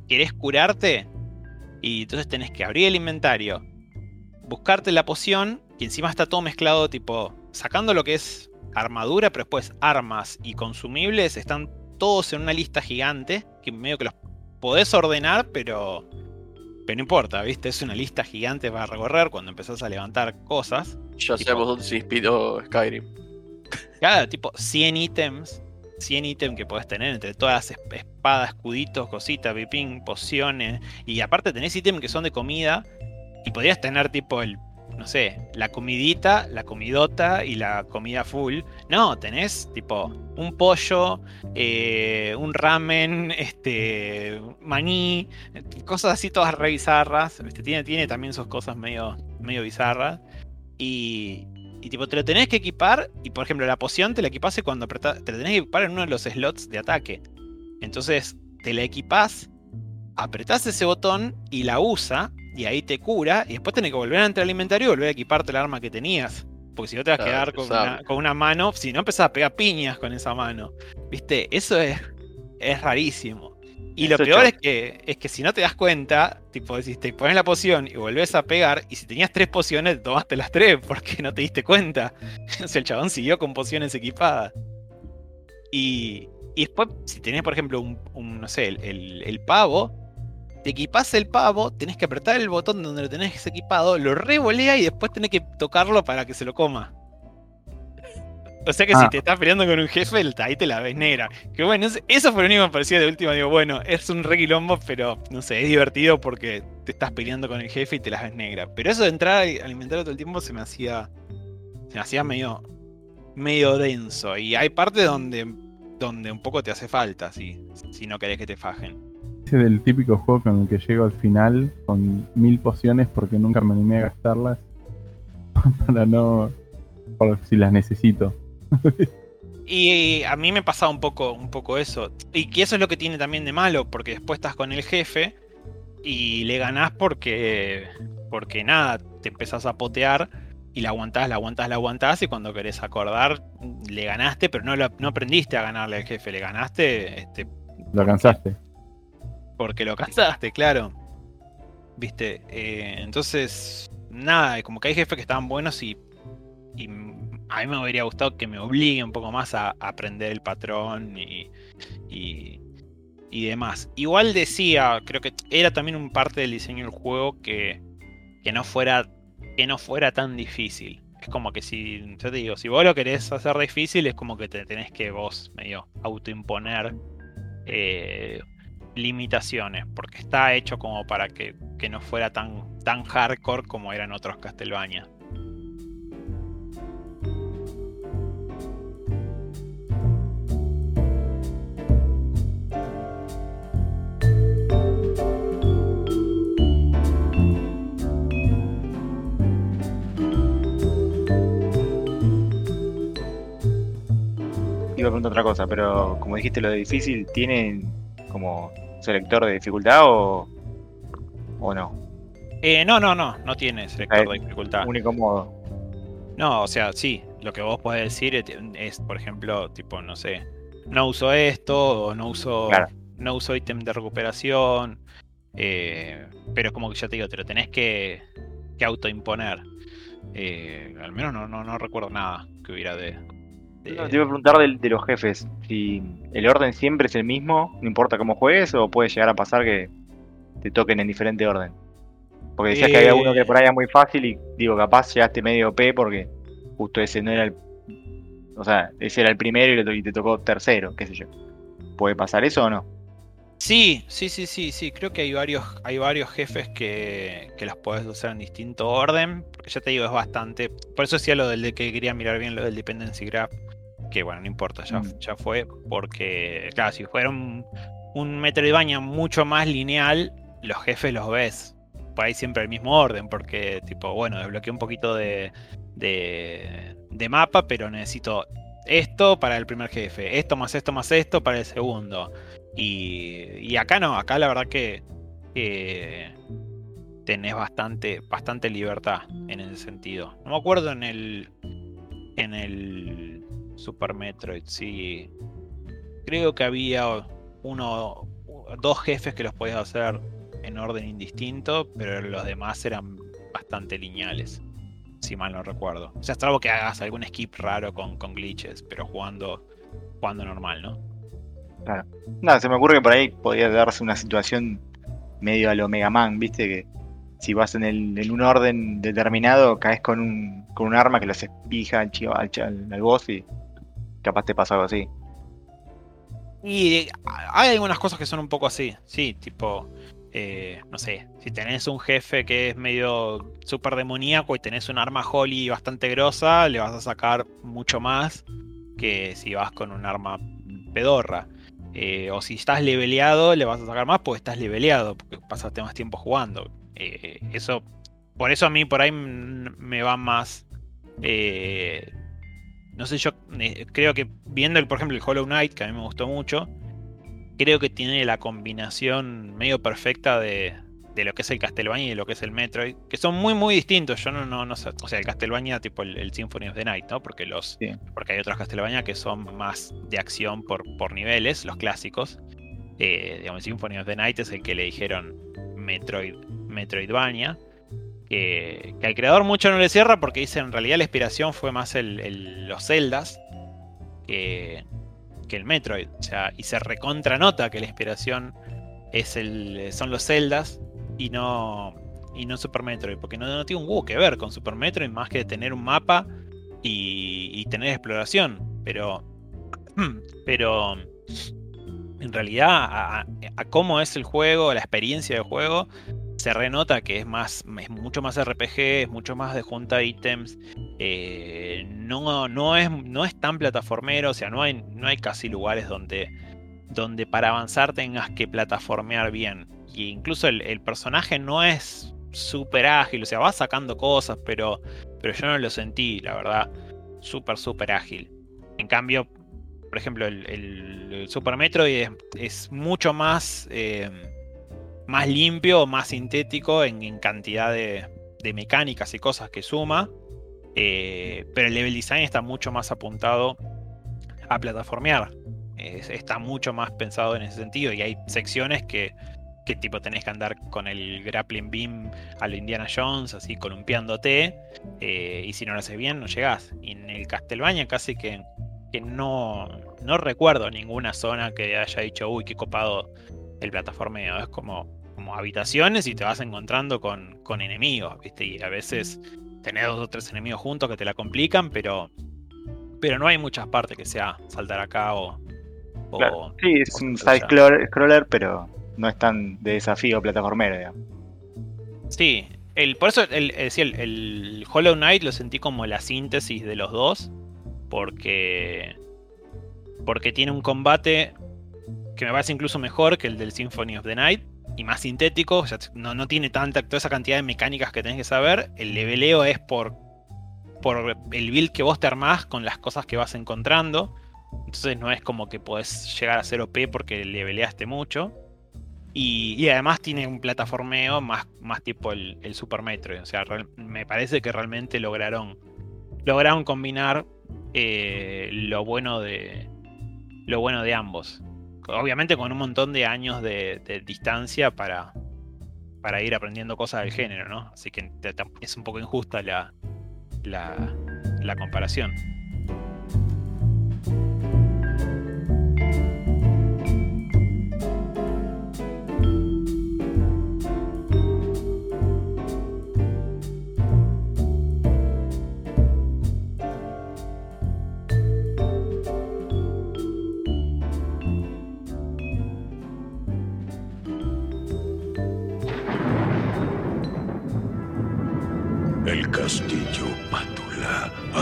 querés curarte y entonces tenés que abrir el inventario buscarte la poción, y encima está todo mezclado, tipo, sacando lo que es armadura, pero después armas y consumibles están todos en una lista gigante, que medio que los podés ordenar, pero, pero no importa, ¿viste? Es una lista gigante para recorrer cuando empezás a levantar cosas. Ya Tipo- sabemos dónde se inspiró Skyrim. Cada tipo 100 ítems, 100 ítems que podés tener entre todas las esp- espadas, escuditos, cositas, pipín, pociones. Y aparte tenés ítems que son de comida. Y podrías tener tipo el, no sé, la comidita, la comidota y la comida full. No, tenés tipo un pollo, eh, un ramen, <laughs> este, maní, cosas así todas re bizarras. ¿viste? Tiene, tiene también sus cosas medio, medio bizarras. Y, y tipo, te lo tenés que equipar. Y por ejemplo, la poción te la equipás cuando apretás. Te la tenés que equipar en uno de los slots de ataque. Entonces, te la equipás, apretás ese botón y la usa. Y ahí te cura. Y después tenés que volver a entrar al inventario y volver a equiparte el arma que tenías. Porque si no te vas a Claro, quedar con una, con una mano. Si no empezás a pegar piñas con esa mano. ¿Viste? Eso es, es rarísimo. Y lo peor es que, es que si no te das cuenta, tipo, decís, te pones la poción y volvés a pegar, y si tenías tres pociones, tomaste las tres porque no te diste cuenta. <laughs> O sea, el chabón siguió con pociones equipadas. Y, Y después, si tenés, por ejemplo, un, un, no sé, el, el- el pavo, te equipás el pavo, tenés que apretar el botón donde lo tenés equipado, lo revolea y después tenés que tocarlo para que se lo coma. O sea que si Ah. te estás peleando con un jefe, ahí te la ves negra. Que bueno, es- eso fue lo único que me parecía de última. Digo, bueno, es un re quilombo, pero no sé, es divertido porque te estás peleando con el jefe y te las ves negra. Pero eso de entrar a alimentarlo todo el tiempo se me hacía. Se me hacía medio. medio denso. Y hay partes donde. donde un poco te hace falta, si, si no querés que te fajen. Del típico juego con el que llego al final con mil pociones porque nunca me animé a gastarlas. <laughs> Para no. Por si las necesito. Y a mí me pasaba un poco, un poco eso. Y que eso es lo que tiene también de malo, porque después estás con el jefe y le ganás porque. Porque nada, te empezás a potear y la aguantás, la aguantás, la aguantás. Y cuando querés acordar, le ganaste, pero no, lo- no aprendiste a ganarle al jefe, le ganaste este, Lo alcanzaste. Porque lo cansaste, claro. Viste, Eh, entonces, nada, como que hay jefes que estaban buenos y, a mí me hubiera gustado que me obligue un poco más a, a aprender el patrón y, y, y demás. Igual decía, creo que era también un parte del diseño del juego que, que no fuera que no fuera tan difícil. Es como que si, yo te digo, si vos lo querés hacer difícil, es como que te tenés que vos medio autoimponer eh, limitaciones, porque está hecho como para que, que no fuera tan, tan hardcore como eran otros Castlevania. Iba a preguntar otra cosa, pero como dijiste lo de difícil, ¿tienen como selector de dificultad o, o no? Eh, no, no, no, no tiene selector Eh, de dificultad. Único modo. No, o sea, sí, lo que vos podés decir es, es, por ejemplo, tipo, no sé, no uso esto, o no uso, Claro. no uso ítem de recuperación, eh, pero es como que ya te digo, te lo tenés que, que autoimponer. Eh, al menos no, no, no recuerdo nada que hubiera de... No, te iba a preguntar de, los jefes. Si el orden siempre es el mismo, no importa cómo juegues, o puede llegar a pasar que te toquen en diferente orden. Porque decías que había uno que por ahí era muy fácil y digo, capaz llegaste medio OP porque justo ese no era el. O sea, ese era el primero y, te tocó tercero, qué sé yo. ¿Puede pasar eso o no? Sí, sí, sí, sí, sí. Creo que hay varios, hay varios jefes que, que los puedes usar en distinto orden. Porque ya te digo, es bastante. Por eso decía lo del de que quería mirar bien lo del dependency graph. Que bueno, no importa, ya, Mm. ya fue. Porque, claro, si fuera un, un Metroidvania mucho más lineal, los jefes los ves. Por ahí siempre el mismo orden. Porque, tipo, bueno, desbloqueé un poquito de, de, de mapa, pero necesito esto para el primer jefe. Esto más esto más esto para el segundo. Y, y acá no, acá la verdad que, que tenés bastante, bastante libertad en ese sentido. No me acuerdo en el. En el Super Metroid, sí. Creo que había uno. dos jefes que los podías hacer en orden indistinto, pero los demás eran bastante lineales. Si mal no recuerdo. O sea, salvo que hagas algún skip raro con, con glitches, pero jugando, jugando normal, ¿no? Claro. Nada, se me ocurre que por ahí podría darse una situación medio a lo Mega Man, viste que si vas en, el, en un orden determinado, caes con un, con un arma que lo haces pija al, al, al, al boss y capaz te pasa algo así. Y hay algunas cosas que son un poco así, sí, tipo, eh, no sé, si tenés un jefe que es medio súper demoníaco y tenés un arma holy bastante grosa, le vas a sacar mucho más que si vas con un arma pedorra. Eh, o si estás leveleado, le vas a sacar más porque estás leveleado, porque pasaste más tiempo jugando. Eh, eso, por eso a mí por ahí me va más... no sé, yo eh, creo que viendo, el, por ejemplo, el Hollow Knight, que a mí me gustó mucho, creo que tiene la combinación medio perfecta de, de lo que es el Castlevania y de lo que es el Metroid, que son muy, muy distintos. Yo no, no, no sé, o sea, el Castlevania tipo el, el Symphony of the Night, ¿no? Porque, los, Sí. porque hay otros Castlevania que son más de acción por, por niveles, los clásicos. Eh, digamos, el Symphony of the Night es el que le dijeron Metroid, Metroidvania. Que, al creador mucho no le cierra porque dice en realidad la inspiración fue más el, los celdas que, el Metroid. O sea, y se recontranota que la inspiración es el, son los Zeldas y no, y no Super Metroid, porque no, tiene un huevo que ver con Super Metroid más que tener un mapa y, y tener exploración. Pero, <clears throat> pero en realidad, a, a- cómo es el juego, la experiencia de juego, se renota que es más, es mucho más RPG, es mucho más de junta ítems. eh, no, no, es, no es tan plataformero, o sea, no hay, no hay casi lugares donde, donde para avanzar tengas que plataformear bien. Y incluso el, personaje no es súper ágil, o sea, va sacando cosas, pero, pero yo no lo sentí, la verdad, súper, súper ágil. En cambio, por ejemplo, el Super Metroid es, es mucho más, eh, más limpio, más sintético en, en cantidad de, de mecánicas y cosas que suma. eh, pero el level design está mucho más apuntado a plataformear. Es- está mucho más pensado en ese sentido. Y hay secciones que, que tipo tenés que andar con el grappling beam a lo Indiana Jones, así columpiándote. eh, y si no lo haces bien, no llegás. Y en el Castlevania casi que, que no, no recuerdo ninguna zona que haya dicho, uy, qué copado el plataformeo. Es como, como habitaciones y te vas encontrando con, con enemigos, ¿viste? Y a veces tenés dos o tres enemigos juntos que te la complican, pero, pero no hay muchas partes que sea saltar acá o. o- Claro, Sí, es o un saltar side allá. scroller, scroller, pero no es tan de desafío plataformero, digamos. Sí, el, por eso el, el, el Hollow Knight lo sentí como la síntesis de los dos. Porque. Porque tiene un combate que me parece incluso mejor que el del Symphony of the Night. Y más sintético. o sea, no, no tiene tanta, toda esa cantidad de mecánicas que tenés que saber. El leveleo es por. Por el build que vos te armás con las cosas que vas encontrando. Entonces no es como que podés llegar a ser OP porque leveleaste mucho. Y, y además tiene un plataformeo más, más tipo el, el Super Metroid. O sea, me parece que realmente lograron, lograron combinar eh, lo bueno de lo bueno de ambos. Obviamente con un montón de años de, distancia para, para ir aprendiendo cosas del género, ¿no? Así que es un poco injusta la, la, la comparación.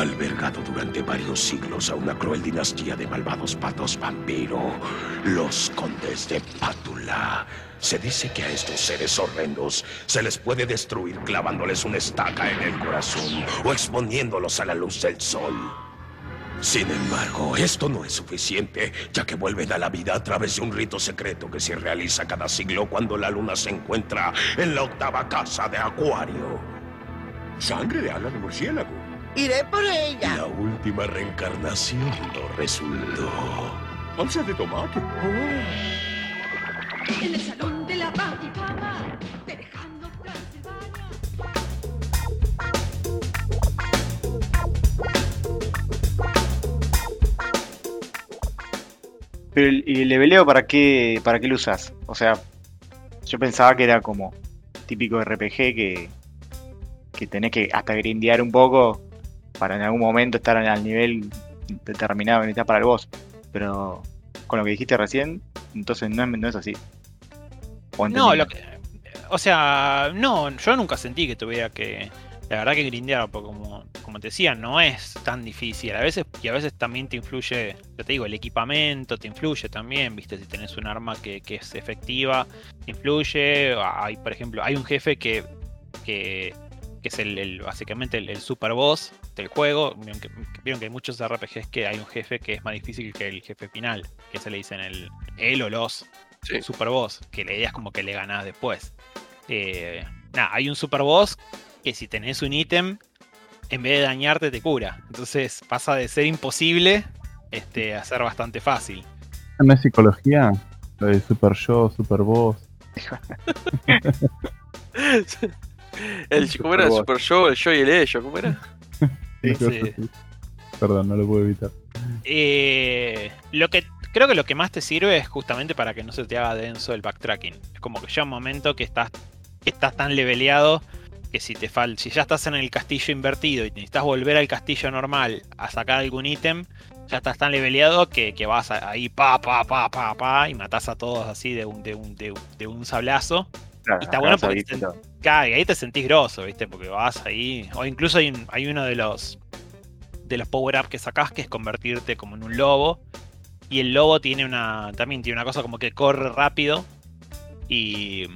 Albergado durante varios siglos a una cruel dinastía de malvados patos vampiro, los condes de Pátula. Se dice que a estos seres horrendos se les puede destruir clavándoles una estaca en el corazón o exponiéndolos a la luz del sol. Sin embargo, esto no es suficiente, ya que vuelven a la vida a través de un rito secreto que se realiza cada siglo cuando la luna se encuentra en la octava casa de Acuario. Sangre de ala de murciélago. Iré por ella. La última reencarnación lo resultó. Salsa de tomate. En el salón de la fama, dejando Transilvania. Pero el, y el leveleo, ¿para qué, ¿para qué lo usas? O sea, yo pensaba que era como típico RPG que, que tenés que hasta grindear un poco para en algún momento estar al nivel determinado que necesitas para el boss. Pero con lo que dijiste recién, entonces no, es- no es así. O No, lo que, o sea, no, yo nunca sentí que tuviera que, la verdad que grindear, porque como, como te decía, no es tan difícil. A veces, y a veces también te influye, ya te digo, el equipamiento te influye también, viste, si tenés un arma que, que es efectiva, te influye. Hay, por ejemplo, hay un jefe que, que, que es el, el- básicamente el, el super boss del juego. Vieron que, vieron que hay muchos RPGs que hay un jefe que es más difícil que el jefe final, que se le dicen el, él o los super boss, que la idea es como que le ganás después. Eh, nada, hay un super boss que si tenés un ítem, en vez de dañarte te cura. Entonces pasa de ser imposible este, a ser bastante fácil. ¿No es psicología? Lo de super yo, super vos. <laughs> El, ¿Cómo era? El Super Yo, el Yo y el Ello, ¿cómo era? Sí. <laughs> Perdón, no lo puedo evitar. Eh, lo, que, creo que lo que más te sirve es justamente para que no se te haga denso el backtracking. Es como que llega un momento que estás, que estás tan leveleado que si te fal si ya estás en el castillo invertido y necesitas volver al castillo normal a sacar algún ítem, ya estás tan leveleado que, que vas ahí pa pa pa pa pa y matás a todos así de un, de un, de un, de un sablazo. Claro, y está bueno porque. Claro, y ahí te sentís grosso, ¿viste? Porque vas ahí. O incluso hay, hay uno de los. De los power-up que sacás que es convertirte como en un lobo. Y el lobo tiene una. También tiene una cosa como que corre rápido. Y.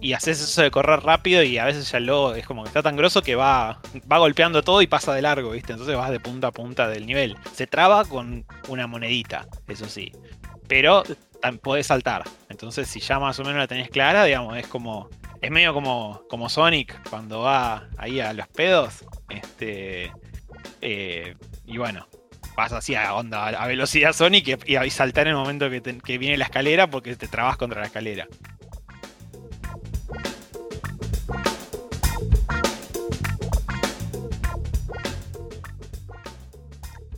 Y haces eso de correr rápido y a veces ya el lobo es como que está tan grosso que va, va golpeando todo y pasa de largo, ¿viste? Entonces vas de punta a punta del nivel. Se traba con una monedita, eso sí. Pero podés saltar. Entonces si ya más o menos la tenés clara, digamos, es como es medio como, como Sonic cuando va ahí a los pedos. Este. eh, y bueno, vas así a onda, a velocidad Sonic y, a saltar en el momento que viene la escalera porque te trabas contra la escalera.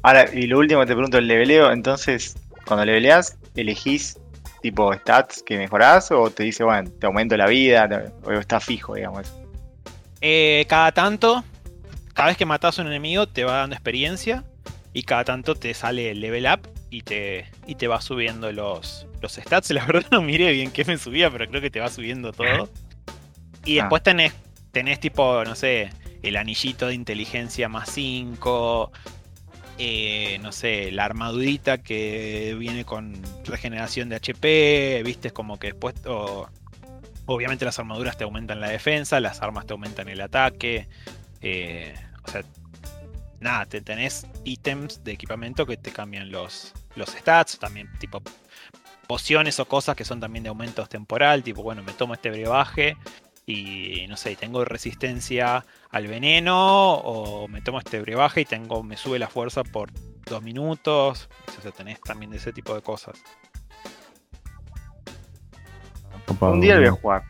Ahora, y lo último que te pregunto, el leveleo, entonces, cuando leveleas, elegís tipo stats que mejorás o te dice, bueno, te aumento la vida, te- o está fijo, digamos. Eh, cada tanto, cada vez que matas a un enemigo te va dando experiencia y cada tanto te sale el level up y te, y te va subiendo los, los stats. <laughs> La verdad no miré bien qué me subía, pero creo que te va subiendo todo. Y Ah. después tenés, tenés tipo, no sé, el anillito de inteligencia más 5. No sé, la armadurita que viene con regeneración de HP, viste, como que después, o- obviamente las armaduras te aumentan la defensa, las armas te aumentan el ataque, eh, o sea, nada, te tenés ítems de equipamiento que te cambian los, los stats, también tipo pociones o cosas que son también de aumentos temporal, tipo, bueno, me tomo este brebaje y no sé, tengo resistencia al veneno o me tomo este brebaje y tengo me sube la fuerza por dos minutos, o sea, tenés también de ese tipo de cosas. Un día lo voy a jugar.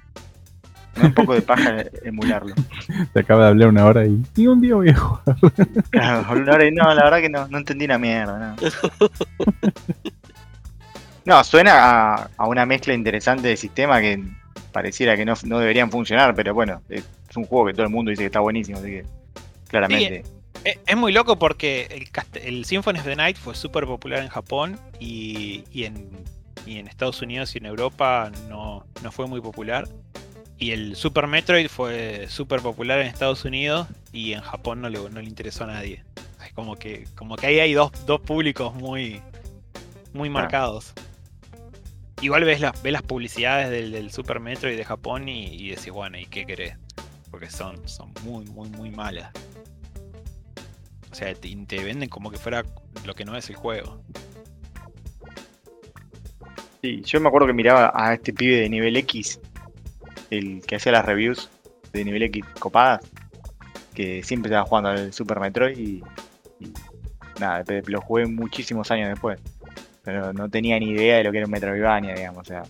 Un poco de paja emularlo. <laughs> Te acaba de hablar una hora y. Y un día voy a jugar. <laughs> Claro, una hora y- no, la verdad que no, no entendí una mierda. No, <laughs> No, suena a, a una mezcla interesante de sistema que pareciera que no, no deberían funcionar, pero bueno, es un juego que todo el mundo dice que está buenísimo, así que claramente. Es, es muy loco porque el, el Symphony of the Night fue súper popular en Japón y, y en, y en Estados Unidos y en Europa no, no fue muy popular. Y el Super Metroid fue súper popular en Estados Unidos y en Japón no le, no le interesó a nadie. Es como que, como que ahí hay dos, dos públicos muy, muy marcados. Igual ves las, ves las publicidades del, del Super Metroid de Japón y, y decís, bueno, ¿y qué querés? Porque son, son muy, muy, muy malas. O sea, te, venden como que fuera lo que no es el juego. Sí, yo me acuerdo que miraba a este pibe de nivel X, el que hacía las reviews de nivel X copadas, que siempre estaba jugando al Super Metroid y, y nada, lo jugué muchísimos años después. Pero no tenía ni idea de lo que era un Metroidvania, digamos. O sea,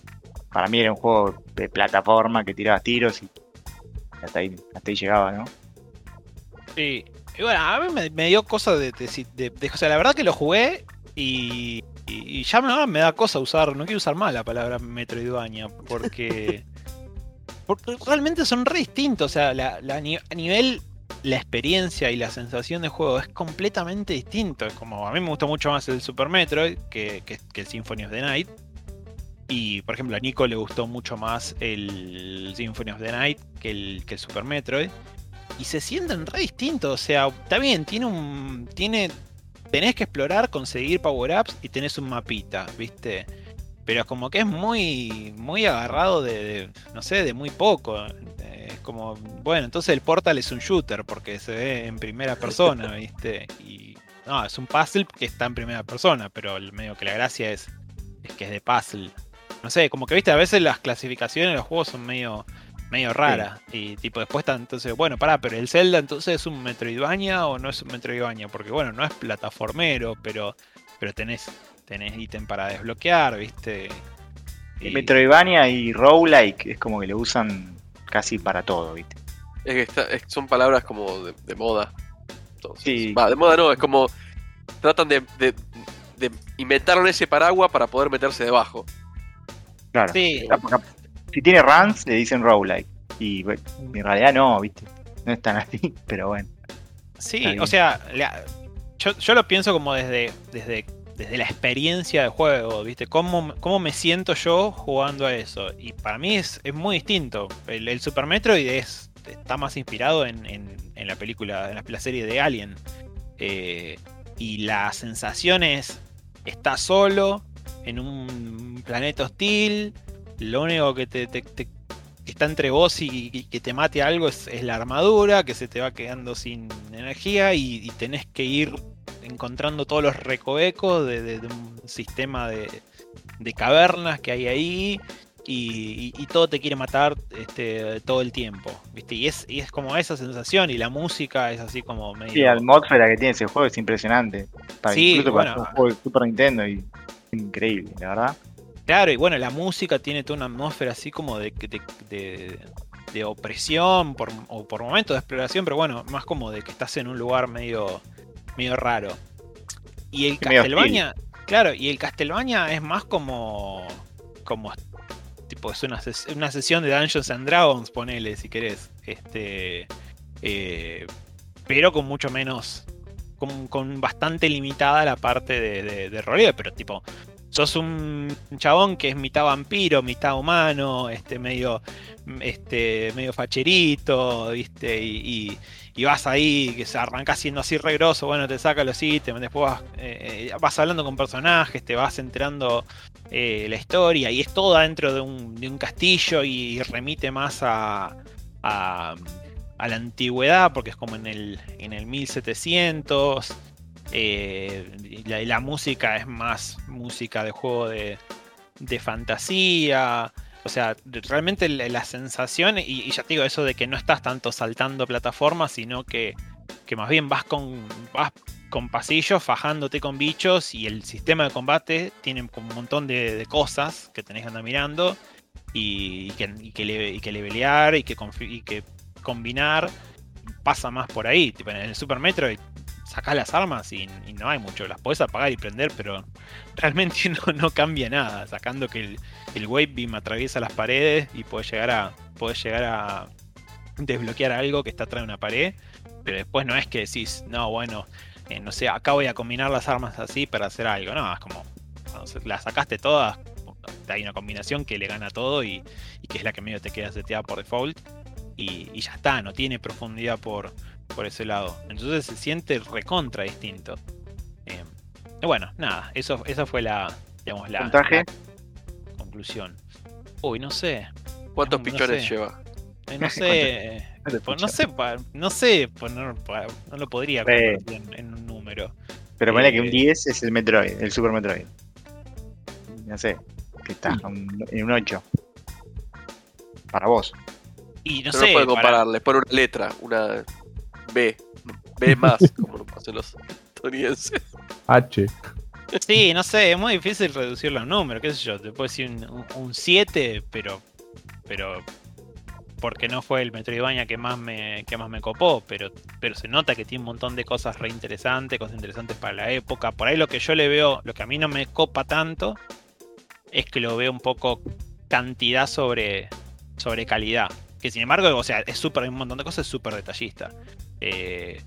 para mí era un juego de plataforma que tirabas tiros y hasta ahí, hasta ahí llegaba, ¿no? Sí. Y bueno, a mí me, me dio cosa de, de- O sea, la verdad que lo jugué y, y- y ya me, me da cosa usar. No quiero usar más la palabra Metroidvania porque. <laughs> porque realmente son re distintos. O sea, la, la a nivel. La experiencia y la sensación de juego es completamente distinto. Como a mí me gustó mucho más el Super Metroid que, que- que el Symphony of the Night. Y por ejemplo a Nico le gustó mucho más el Symphony of the Night que el, que el Super Metroid y se sienten re distintos. O sea, está bien, tiene un. Tiene. Tenés que explorar, conseguir power-ups y tenés un mapita, ¿viste? Pero como que es muy. muy agarrado de. de, no sé, de muy poco. Eh, Es como. Bueno, entonces el Portal es un shooter porque se ve en primera persona, <laughs> ¿viste? Y. No, es un puzzle que está en primera persona, pero el medio que la gracia es. es que es de puzzle. No sé, como que viste, a veces las clasificaciones de los juegos son medio medio rara. Y tipo, después está, entonces, bueno, pará, pero el Zelda entonces es un Metroidvania o no es un Metroidvania, porque bueno, no es plataformero, pero, pero tenés, tenés ítem para desbloquear, viste. Y Metroidvania y roguelike es como que lo usan casi para todo, ¿viste? Es que está- es- son palabras como de, de moda. Entonces, Sí. va, de moda no, es como. Tratan de, de- de inventaron ese paraguas para poder meterse debajo. Claro. Sí. Si tiene runs, le dicen roguelike. Y bueno, en realidad no, ¿viste? No es tan así, <laughs> pero bueno. Sí, o sea, la- yo, yo lo pienso como desde, desde, desde la experiencia de juego, ¿viste? ¿Cómo, cómo me siento yo jugando a eso? Y para mí es, es muy distinto. El, Super Metroid es, está más inspirado en, en- la película, en la, serie de Alien. Eh, y la sensación es, está solo, en un planeta hostil, lo único que te, que está entre vos y, que te mate algo es, la armadura, que se te va quedando sin energía y tenés que ir encontrando todos los recovecos de, de- de un sistema de, de cavernas que hay ahí y, y- y todo te quiere matar este, todo el tiempo, ¿viste? Y es, y es como esa sensación y la música es así como medio... Sí, la atmósfera que tiene ese juego es impresionante. Para, Sí, incluso para bueno. un juego de Super Nintendo y increíble, la verdad. Claro, y bueno, la música tiene toda una atmósfera así como de, de, de- de opresión por, o por momentos de exploración, pero bueno, más como de que estás en un lugar medio, medio raro. Y el Castlevania, claro, y el Castlevania es más como. como tipo, es una, ses- una sesión de Dungeons and Dragons, ponele, si querés. Este. eh, pero con mucho menos. Con, con bastante limitada la parte de, de, de roleo, pero tipo, sos un chabón que es mitad vampiro, mitad humano, este medio este medio facherito, ¿viste? Y, y- y vas ahí, que se arranca siendo así regroso, bueno, te saca los ítems, después vas, eh, eh, hablando con personajes, te vas enterando eh, la historia, y es todo dentro de un, de un castillo y remite más a, a, la antigüedad, porque es como en el, en el 1700. eh, la, la música es más música de juego de, de fantasía. O sea, realmente la, sensación, y, ya te digo, eso de que no estás tanto saltando plataformas, sino que, que más bien vas con, vas con pasillos, fajándote con bichos, y el sistema de combate tiene un montón de, cosas que tenés que andar mirando, y, y que, y que, le- y levelear, y que, que combinar, pasa más por ahí. Tipo, en el Super Metroid sacás las armas y, no hay mucho, las podés apagar y prender, pero realmente <laughs> no, no cambia nada, sacando que el, el Wave Beam atraviesa las paredes y puedes llegar a. Podés llegar a desbloquear algo que está atrás de una pared. Pero después no es que decís, no, bueno, eh, no sé, acá voy a combinar las armas así para hacer algo. No, es como. las sacaste todas. Hay una combinación que le gana todo y, y que es la que medio te queda seteada por default. Y, y ya está, no tiene profundidad por, por ese lado. Entonces se siente recontra distinto. Eh, bueno, nada, eso, esa fue la, digamos, la, ¿Puntaje? la conclusión. Uy, no sé. ¿Cuántos No pichones sé. lleva? Eh, no sé. eh, ¿Cuántos pues no sé, pa- no sé, poner- pa- no lo podría Eh. convertir en, en un número. Pero ponle que un Eh, 10 es el Metroid, el Super Metroid. No sé, que está un- en un 8. Para vos. Y no No, sé, puede para- comparar, le pone una letra, una B. B más, <laughs> como lo hacen los estadounidenses. H. Sí, no sé, es muy difícil reducirlo a un número, qué sé yo, te puedo decir un- un 7, pero pero porque no fue el Metroidvania que más me que más me copó, pero pero se nota que tiene un montón de cosas re interesantes, cosas interesantes para la época. Por ahí lo que yo le veo, lo que a mí no me copa tanto es que lo veo un poco cantidad sobre sobre calidad, que sin embargo, o sea, es súper hay un montón de cosas es súper detallista. Eh,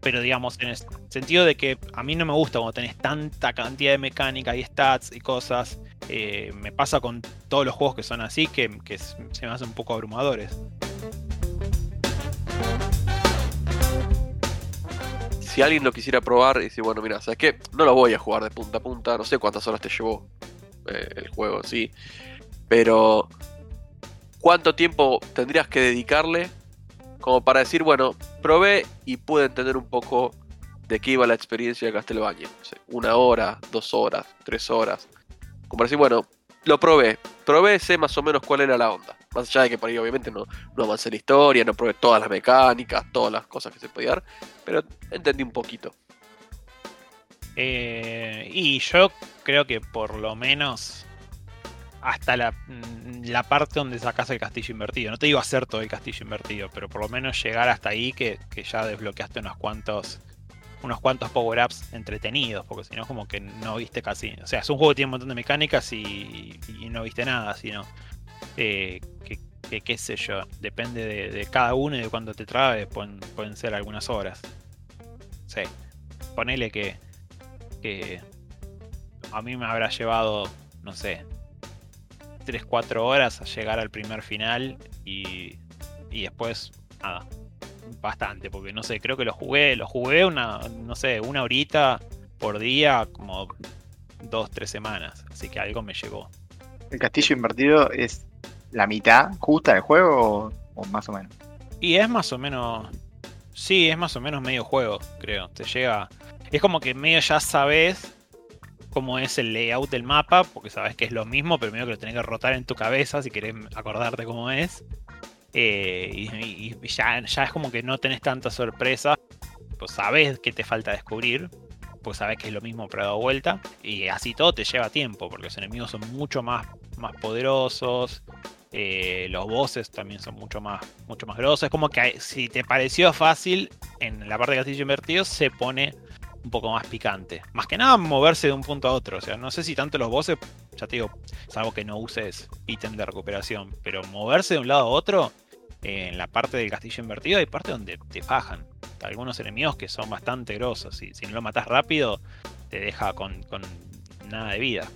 pero digamos, en el sentido de que a mí no me gusta cuando tenés tanta cantidad de mecánica y stats y cosas. eh, me pasa con todos los juegos que son así que, se me hacen un poco abrumadores. Si alguien lo quisiera probar y dice, bueno, mira, ¿sabes qué? No lo voy a jugar de punta a punta, no sé cuántas horas te llevó eh, el juego, sí. Pero, ¿cuánto tiempo tendrías que dedicarle como para decir, bueno, probé y pude entender un poco de qué iba la experiencia de Castlevania? No una hora, dos horas, tres horas. Como para decir, bueno, lo probé, probé, sé más o menos cuál era la onda. Más allá de que por ahí obviamente no, no avancé la historia, no probé todas las mecánicas, todas las cosas que se podía dar, pero entendí un poquito. Eh, y yo creo que por lo menos hasta la, mm, la parte donde sacas el castillo invertido. No te digo hacer todo el castillo invertido, pero por lo menos llegar hasta ahí que, que ya desbloqueaste unos cuantos unos cuantos power-ups entretenidos, porque si no, como que no viste casi. O sea, es un juego que tiene un montón de mecánicas y, y no viste nada, sino. Eh, que, qué sé yo, depende de, cada uno y de cuánto te trabe, pueden, pueden ser algunas horas. Sí, ponele que, que a mí me habrá llevado, no sé, 3-4 horas a llegar al primer final y, y después, nada, bastante, porque no sé, creo que lo jugué, lo jugué una, no sé, una horita por día, como dos, tres semanas, así que algo me llevó. ¿El castillo invertido es la mitad justa del juego o, o más o menos? Y es más o menos, sí, es más o menos medio juego, creo, te llega, es como que medio ya sabes cómo es el layout del mapa, porque sabes que es lo mismo, pero medio que lo tenés que rotar en tu cabeza si querés acordarte cómo es. Eh, y, y- ya, es como que no tenés tanta sorpresa, pues sabes que te falta descubrir, pues sabes que es lo mismo pero dado vuelta, y así todo te lleva tiempo, porque los enemigos son mucho más, más poderosos, eh, los bosses también son mucho más, mucho más grosos, es como que hay- si te pareció fácil, en la parte de castillo invertido se pone un poco más picante. Más que nada moverse de un punto a otro. O sea, no sé si tanto los bosses, ya te digo, salvo que no uses ítem de recuperación, pero moverse de un lado a otro, eh, en la parte del castillo invertido hay parte donde te fajan. Algunos enemigos que son bastante grosos. Y si no lo matas rápido, te deja con, con nada de vida.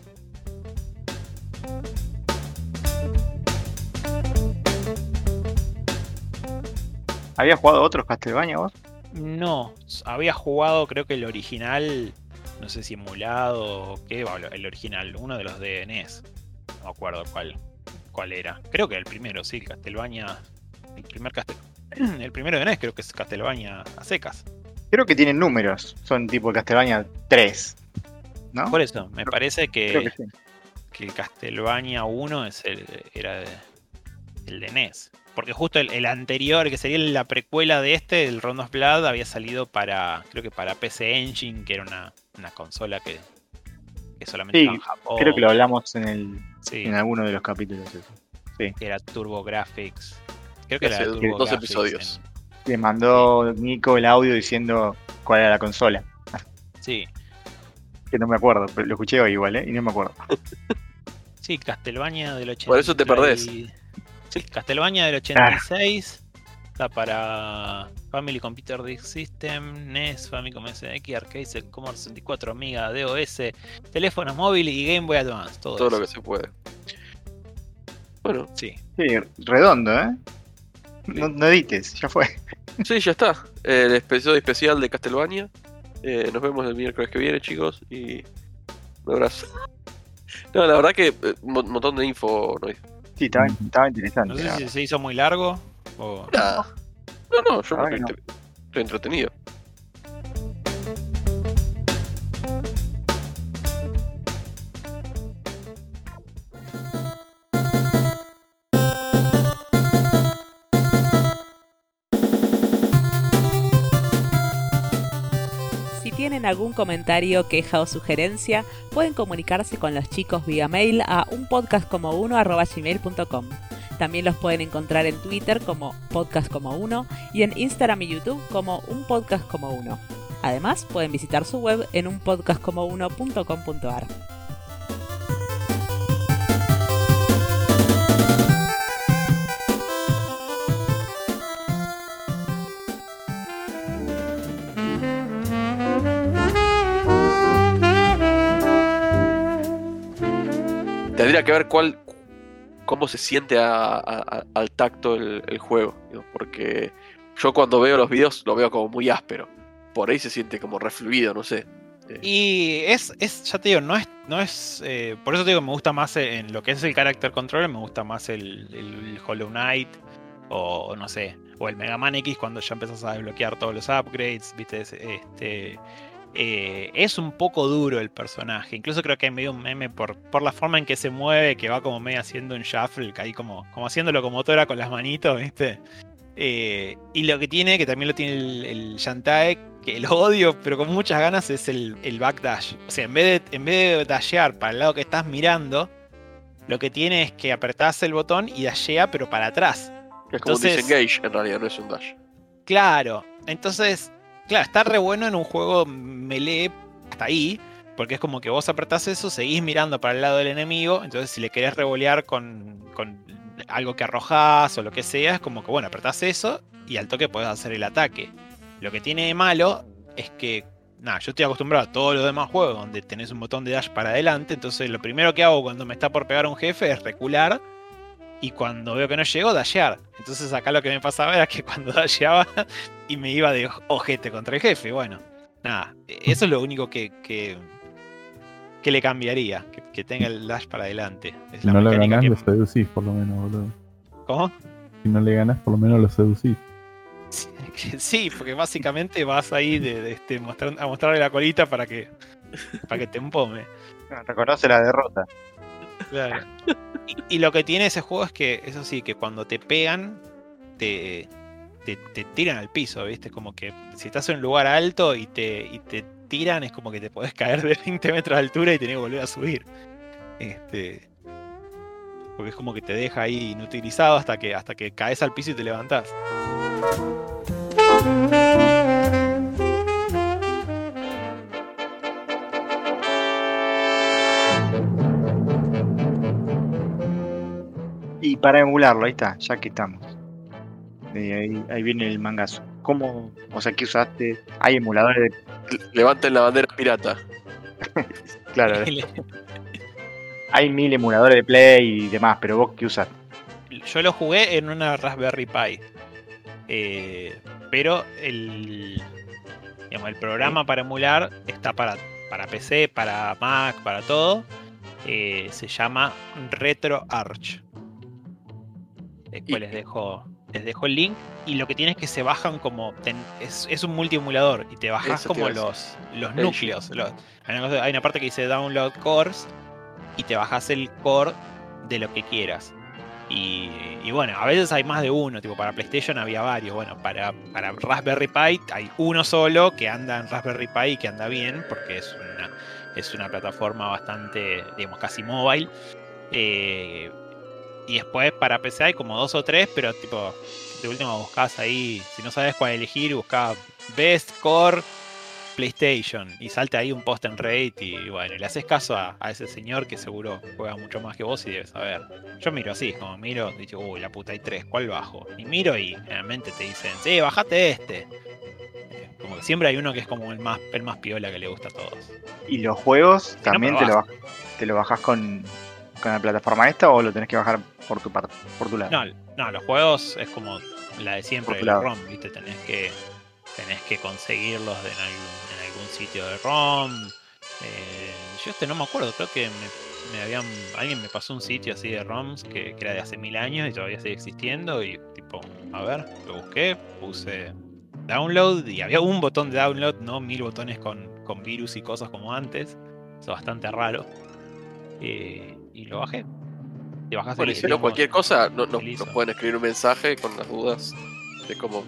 ¿Habías jugado otros Castlevania vos? No, había jugado creo que el original, no sé si emulado o qué, el original, uno de los de NES. No me acuerdo cuál, cuál era. Creo que el primero, sí, Castlevania. El primer Castel... <clears throat> El primero de NES creo que es Castlevania a secas. Creo que tienen números. Son tipo Castlevania 3. ¿No? Por eso, me parece que, que sí. que el Castlevania 1 es el, era de- el de NES. Porque justo el, el anterior, que sería la precuela de este, el Round of Blood, había salido para, creo que para PC Engine, que era una, una consola que, que solamente Sí, en Japón. creo que lo hablamos en el Sí. en alguno de los capítulos. eso. Sí. que era Turbo Graphics. Creo que era Hace Turbo dos Graphics episodios. Le mandó Nico el audio diciendo cuál era la consola. sí, <laughs> Que no me acuerdo, pero lo escuché hoy igual, ¿eh? Y no me acuerdo. sí, Castlevania del 86. Por eso te perdés. Sí, Castlevania del 86. Está para Family Computer Disk System, NES, Famicom SX, Arcade, Commodore 64, Amiga, DOS, teléfonos móviles y Game Boy Advance. Todo, Todo lo que se puede. Bueno, Sí. Sí, redondo, ¿eh? No, no edites, ya fue. sí, ya está. El episodio especial de Castlevania. Eh, nos vemos el miércoles que viene, chicos. Y un abrazo. No, la verdad que eh, un mon- montón de info. ¿no? Sí, estaba, estaba interesante. No sé la si se hizo muy largo o... Nah. No, no, yo Ah, me- no. estoy entretenido. Algún comentario, queja o sugerencia, pueden comunicarse con los chicos vía mail a unpodcastcomo1@gmail.com. También los pueden encontrar en Twitter como Podcast Como Uno y en Instagram y YouTube como Un Podcast Como Uno. Además, pueden visitar su web en unpodcastcomouno.com.ar. Tendría que ver cuál cómo se siente al tacto el, juego. Porque yo cuando veo los videos lo veo como muy áspero. Por ahí se siente como refluido, no sé. Eh, Y es, es, ya te digo, no es, no es, eh, por eso te digo, me gusta más en lo que es el character controller, me gusta más el, Hollow Knight o no sé, o el Mega Man X cuando ya empezás a desbloquear todos los upgrades, viste, Es- este, eh, es un poco duro el personaje, incluso creo que hay medio un meme por, por la forma en que se mueve, que va como medio haciendo un shuffle, que ahí como, como haciendo locomotora con las manitos, viste. Eh, y lo que tiene, que también lo tiene el, el Shantae, que lo odio, pero con muchas ganas, es el, el backdash. O sea, en vez, de, en vez de dashear para el lado que estás mirando, lo que tiene es que apretás el botón y dashea, pero para atrás. es como entonces- un disengage en realidad, no es un dash. Claro, entonces claro, está re bueno en un juego melee hasta ahí, porque es como que vos apretás eso, seguís mirando para el lado del enemigo, entonces si le querés revolear con, con algo que arrojás o lo que sea, es como que bueno, apretás eso y al toque podés hacer el ataque. Lo que tiene de malo es que, nada, yo estoy acostumbrado a todos los demás juegos donde tenés un botón de dash para adelante, entonces lo primero que hago cuando me está por pegar un jefe es recular y cuando veo que no llego, dashear. Entonces acá lo que me pasaba era que cuando <laughs> dasheaba y me iba de ojete contra el jefe, bueno, nada, eso es lo único que, que, que le cambiaría, que, que tenga el dash para adelante. Es Si la no le mecánica ganás, que- lo seducís, por lo menos, boludo. ¿Cómo? Si no le ganas, por lo menos lo seducís. <laughs> Sí, porque básicamente vas ahí de, de este, mostrar- a mostrarle la colita para que, para que te empome. Reconoce la derrota. <laughs> Y, lo que tiene ese juego es que, eso sí, que cuando te pegan, te, te, te tiran al piso, ¿viste? Como que si estás en un lugar alto y te, y te tiran, es como que te podés <laughs> caer de 20 metros de altura y tenés que volver a subir. Este. Porque es como que te deja ahí inutilizado hasta que, hasta que caes al piso y te levantás. Para emularlo, ahí está, ya que estamos. Eh, ahí, ahí viene el mangazo. ¿Cómo? O sea, ¿qué usaste? Hay emuladores de. Levanten la bandera pirata. <laughs> Claro, hay mil emuladores de Play y demás, pero vos qué usas? Yo lo jugué en una Raspberry Pi. Eh, pero el, digamos, el programa para emular está para, para PC, para Mac, para todo. Eh, se llama RetroArch. Después les dejo, les dejo el link. Y lo que tiene es que se bajan como. ten- es, es un multiemulador. Y te bajas como los, los núcleos. los- hay, una parte que dice Download Cores. Y te bajas el core de lo que quieras. Y, y bueno, a veces hay más de uno, tipo para PlayStation había varios. Bueno, para, para Raspberry Pi hay uno solo que anda en Raspberry Pi y que anda bien, porque es una, es una plataforma bastante, digamos, casi móvil. Eh, y después para PC hay como dos o tres, pero tipo, de última buscas ahí, si no sabes cuál elegir, buscás Best Core PlayStation y salta ahí un post en Reddit y bueno, le haces caso a, a ese señor que seguro juega mucho más que vos y debe saber. Yo miro así, como miro, digo, uy, la puta hay tres, ¿cuál bajo? Y miro y generalmente te dicen, sí, bajate este. Como que siempre hay uno que es como el más, el más piola que le gusta a todos. ¿Y los juegos también te, lo te lo bajás con, con la plataforma esta o lo tenés que bajar por tu parte, por tu lado? No, no, los juegos es como la de siempre Por de tu los lado. ROM, ¿viste? Tenés que, tenés que conseguirlos en, algún, en algún sitio de ROM. Eh, yo este no me acuerdo, creo que me, me habían. Alguien me pasó un sitio así de ROMs que, que era de hace mil años y todavía sigue existiendo. Y tipo, a ver, lo busqué, puse download y había un botón de download, no mil botones con, con virus y cosas como antes. Eso es bastante raro. Eh, y lo bajé. Te bajás Bueno, el- si no, digamos, cualquier cosa, no, no- nos pueden escribir un mensaje con las dudas de cómo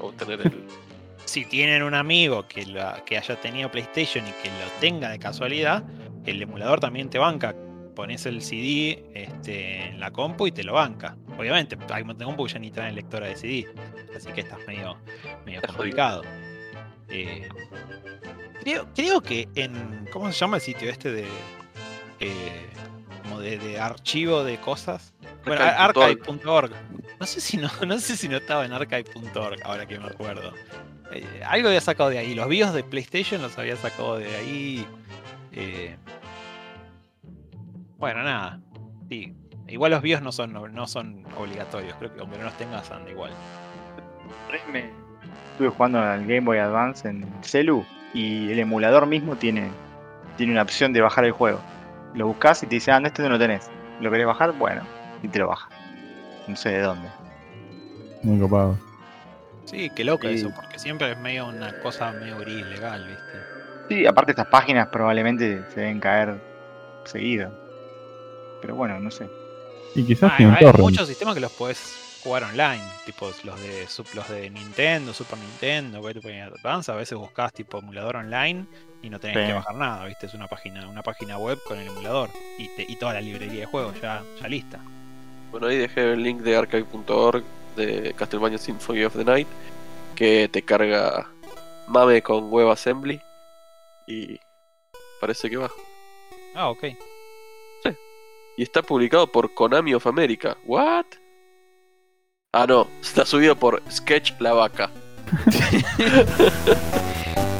obtener el. <laughs> si tienen un amigo que, la- que haya tenido PlayStation y que lo tenga de casualidad, el emulador también te banca. Pones el CD este, en la compu y te lo banca. Obviamente, hay un montón de compu que ya ni traen lectora de CD. Así que estás medio, medio complicado. Eh, creo, creo que en. ¿Cómo se llama el sitio este de. eh, como de, de archivo de cosas? Bueno, Archive.org. No sé si no, <laughs> no sé si no estaba en archive.org, ahora que me acuerdo. Eh, algo había sacado de ahí. Los BIOS de PlayStation los había sacado de ahí. eh, Bueno, nada. Sí. Igual los BIOS no son, no son obligatorios. Creo que aunque no los tengas, anda igual. Me- Estuve jugando al Game Boy Advance en el celu y el emulador mismo tiene, tiene una opción de bajar el juego. Lo buscas y te dice, ah, no, este no lo tenés. ¿Lo querés bajar? Bueno, y te lo baja. No sé de dónde. Muy copado. Sí, qué loco Sí. eso, porque siempre es medio una cosa medio gris legal, ¿viste? Sí, aparte estas páginas probablemente se deben caer seguido. Pero bueno, no sé. Y quizás Ah, hay torrent. muchos sistemas que los podés jugar online, tipo los de los de Nintendo, Super Nintendo, Game Boy Advance, a veces buscas tipo emulador online y no tenés Sí. que bajar nada, ¿viste? Es una página, una página web con el emulador y, te- y toda la librería de juegos ya, ya lista. Bueno, ahí dejé el link de archive.org de Castlevania Symphony of the Night que te carga mame con WebAssembly. Y parece que va. Ah, ok. Y está publicado por Konami of America. ¿What? Ah, no. Está subido por Sketch La Vaca. <laughs>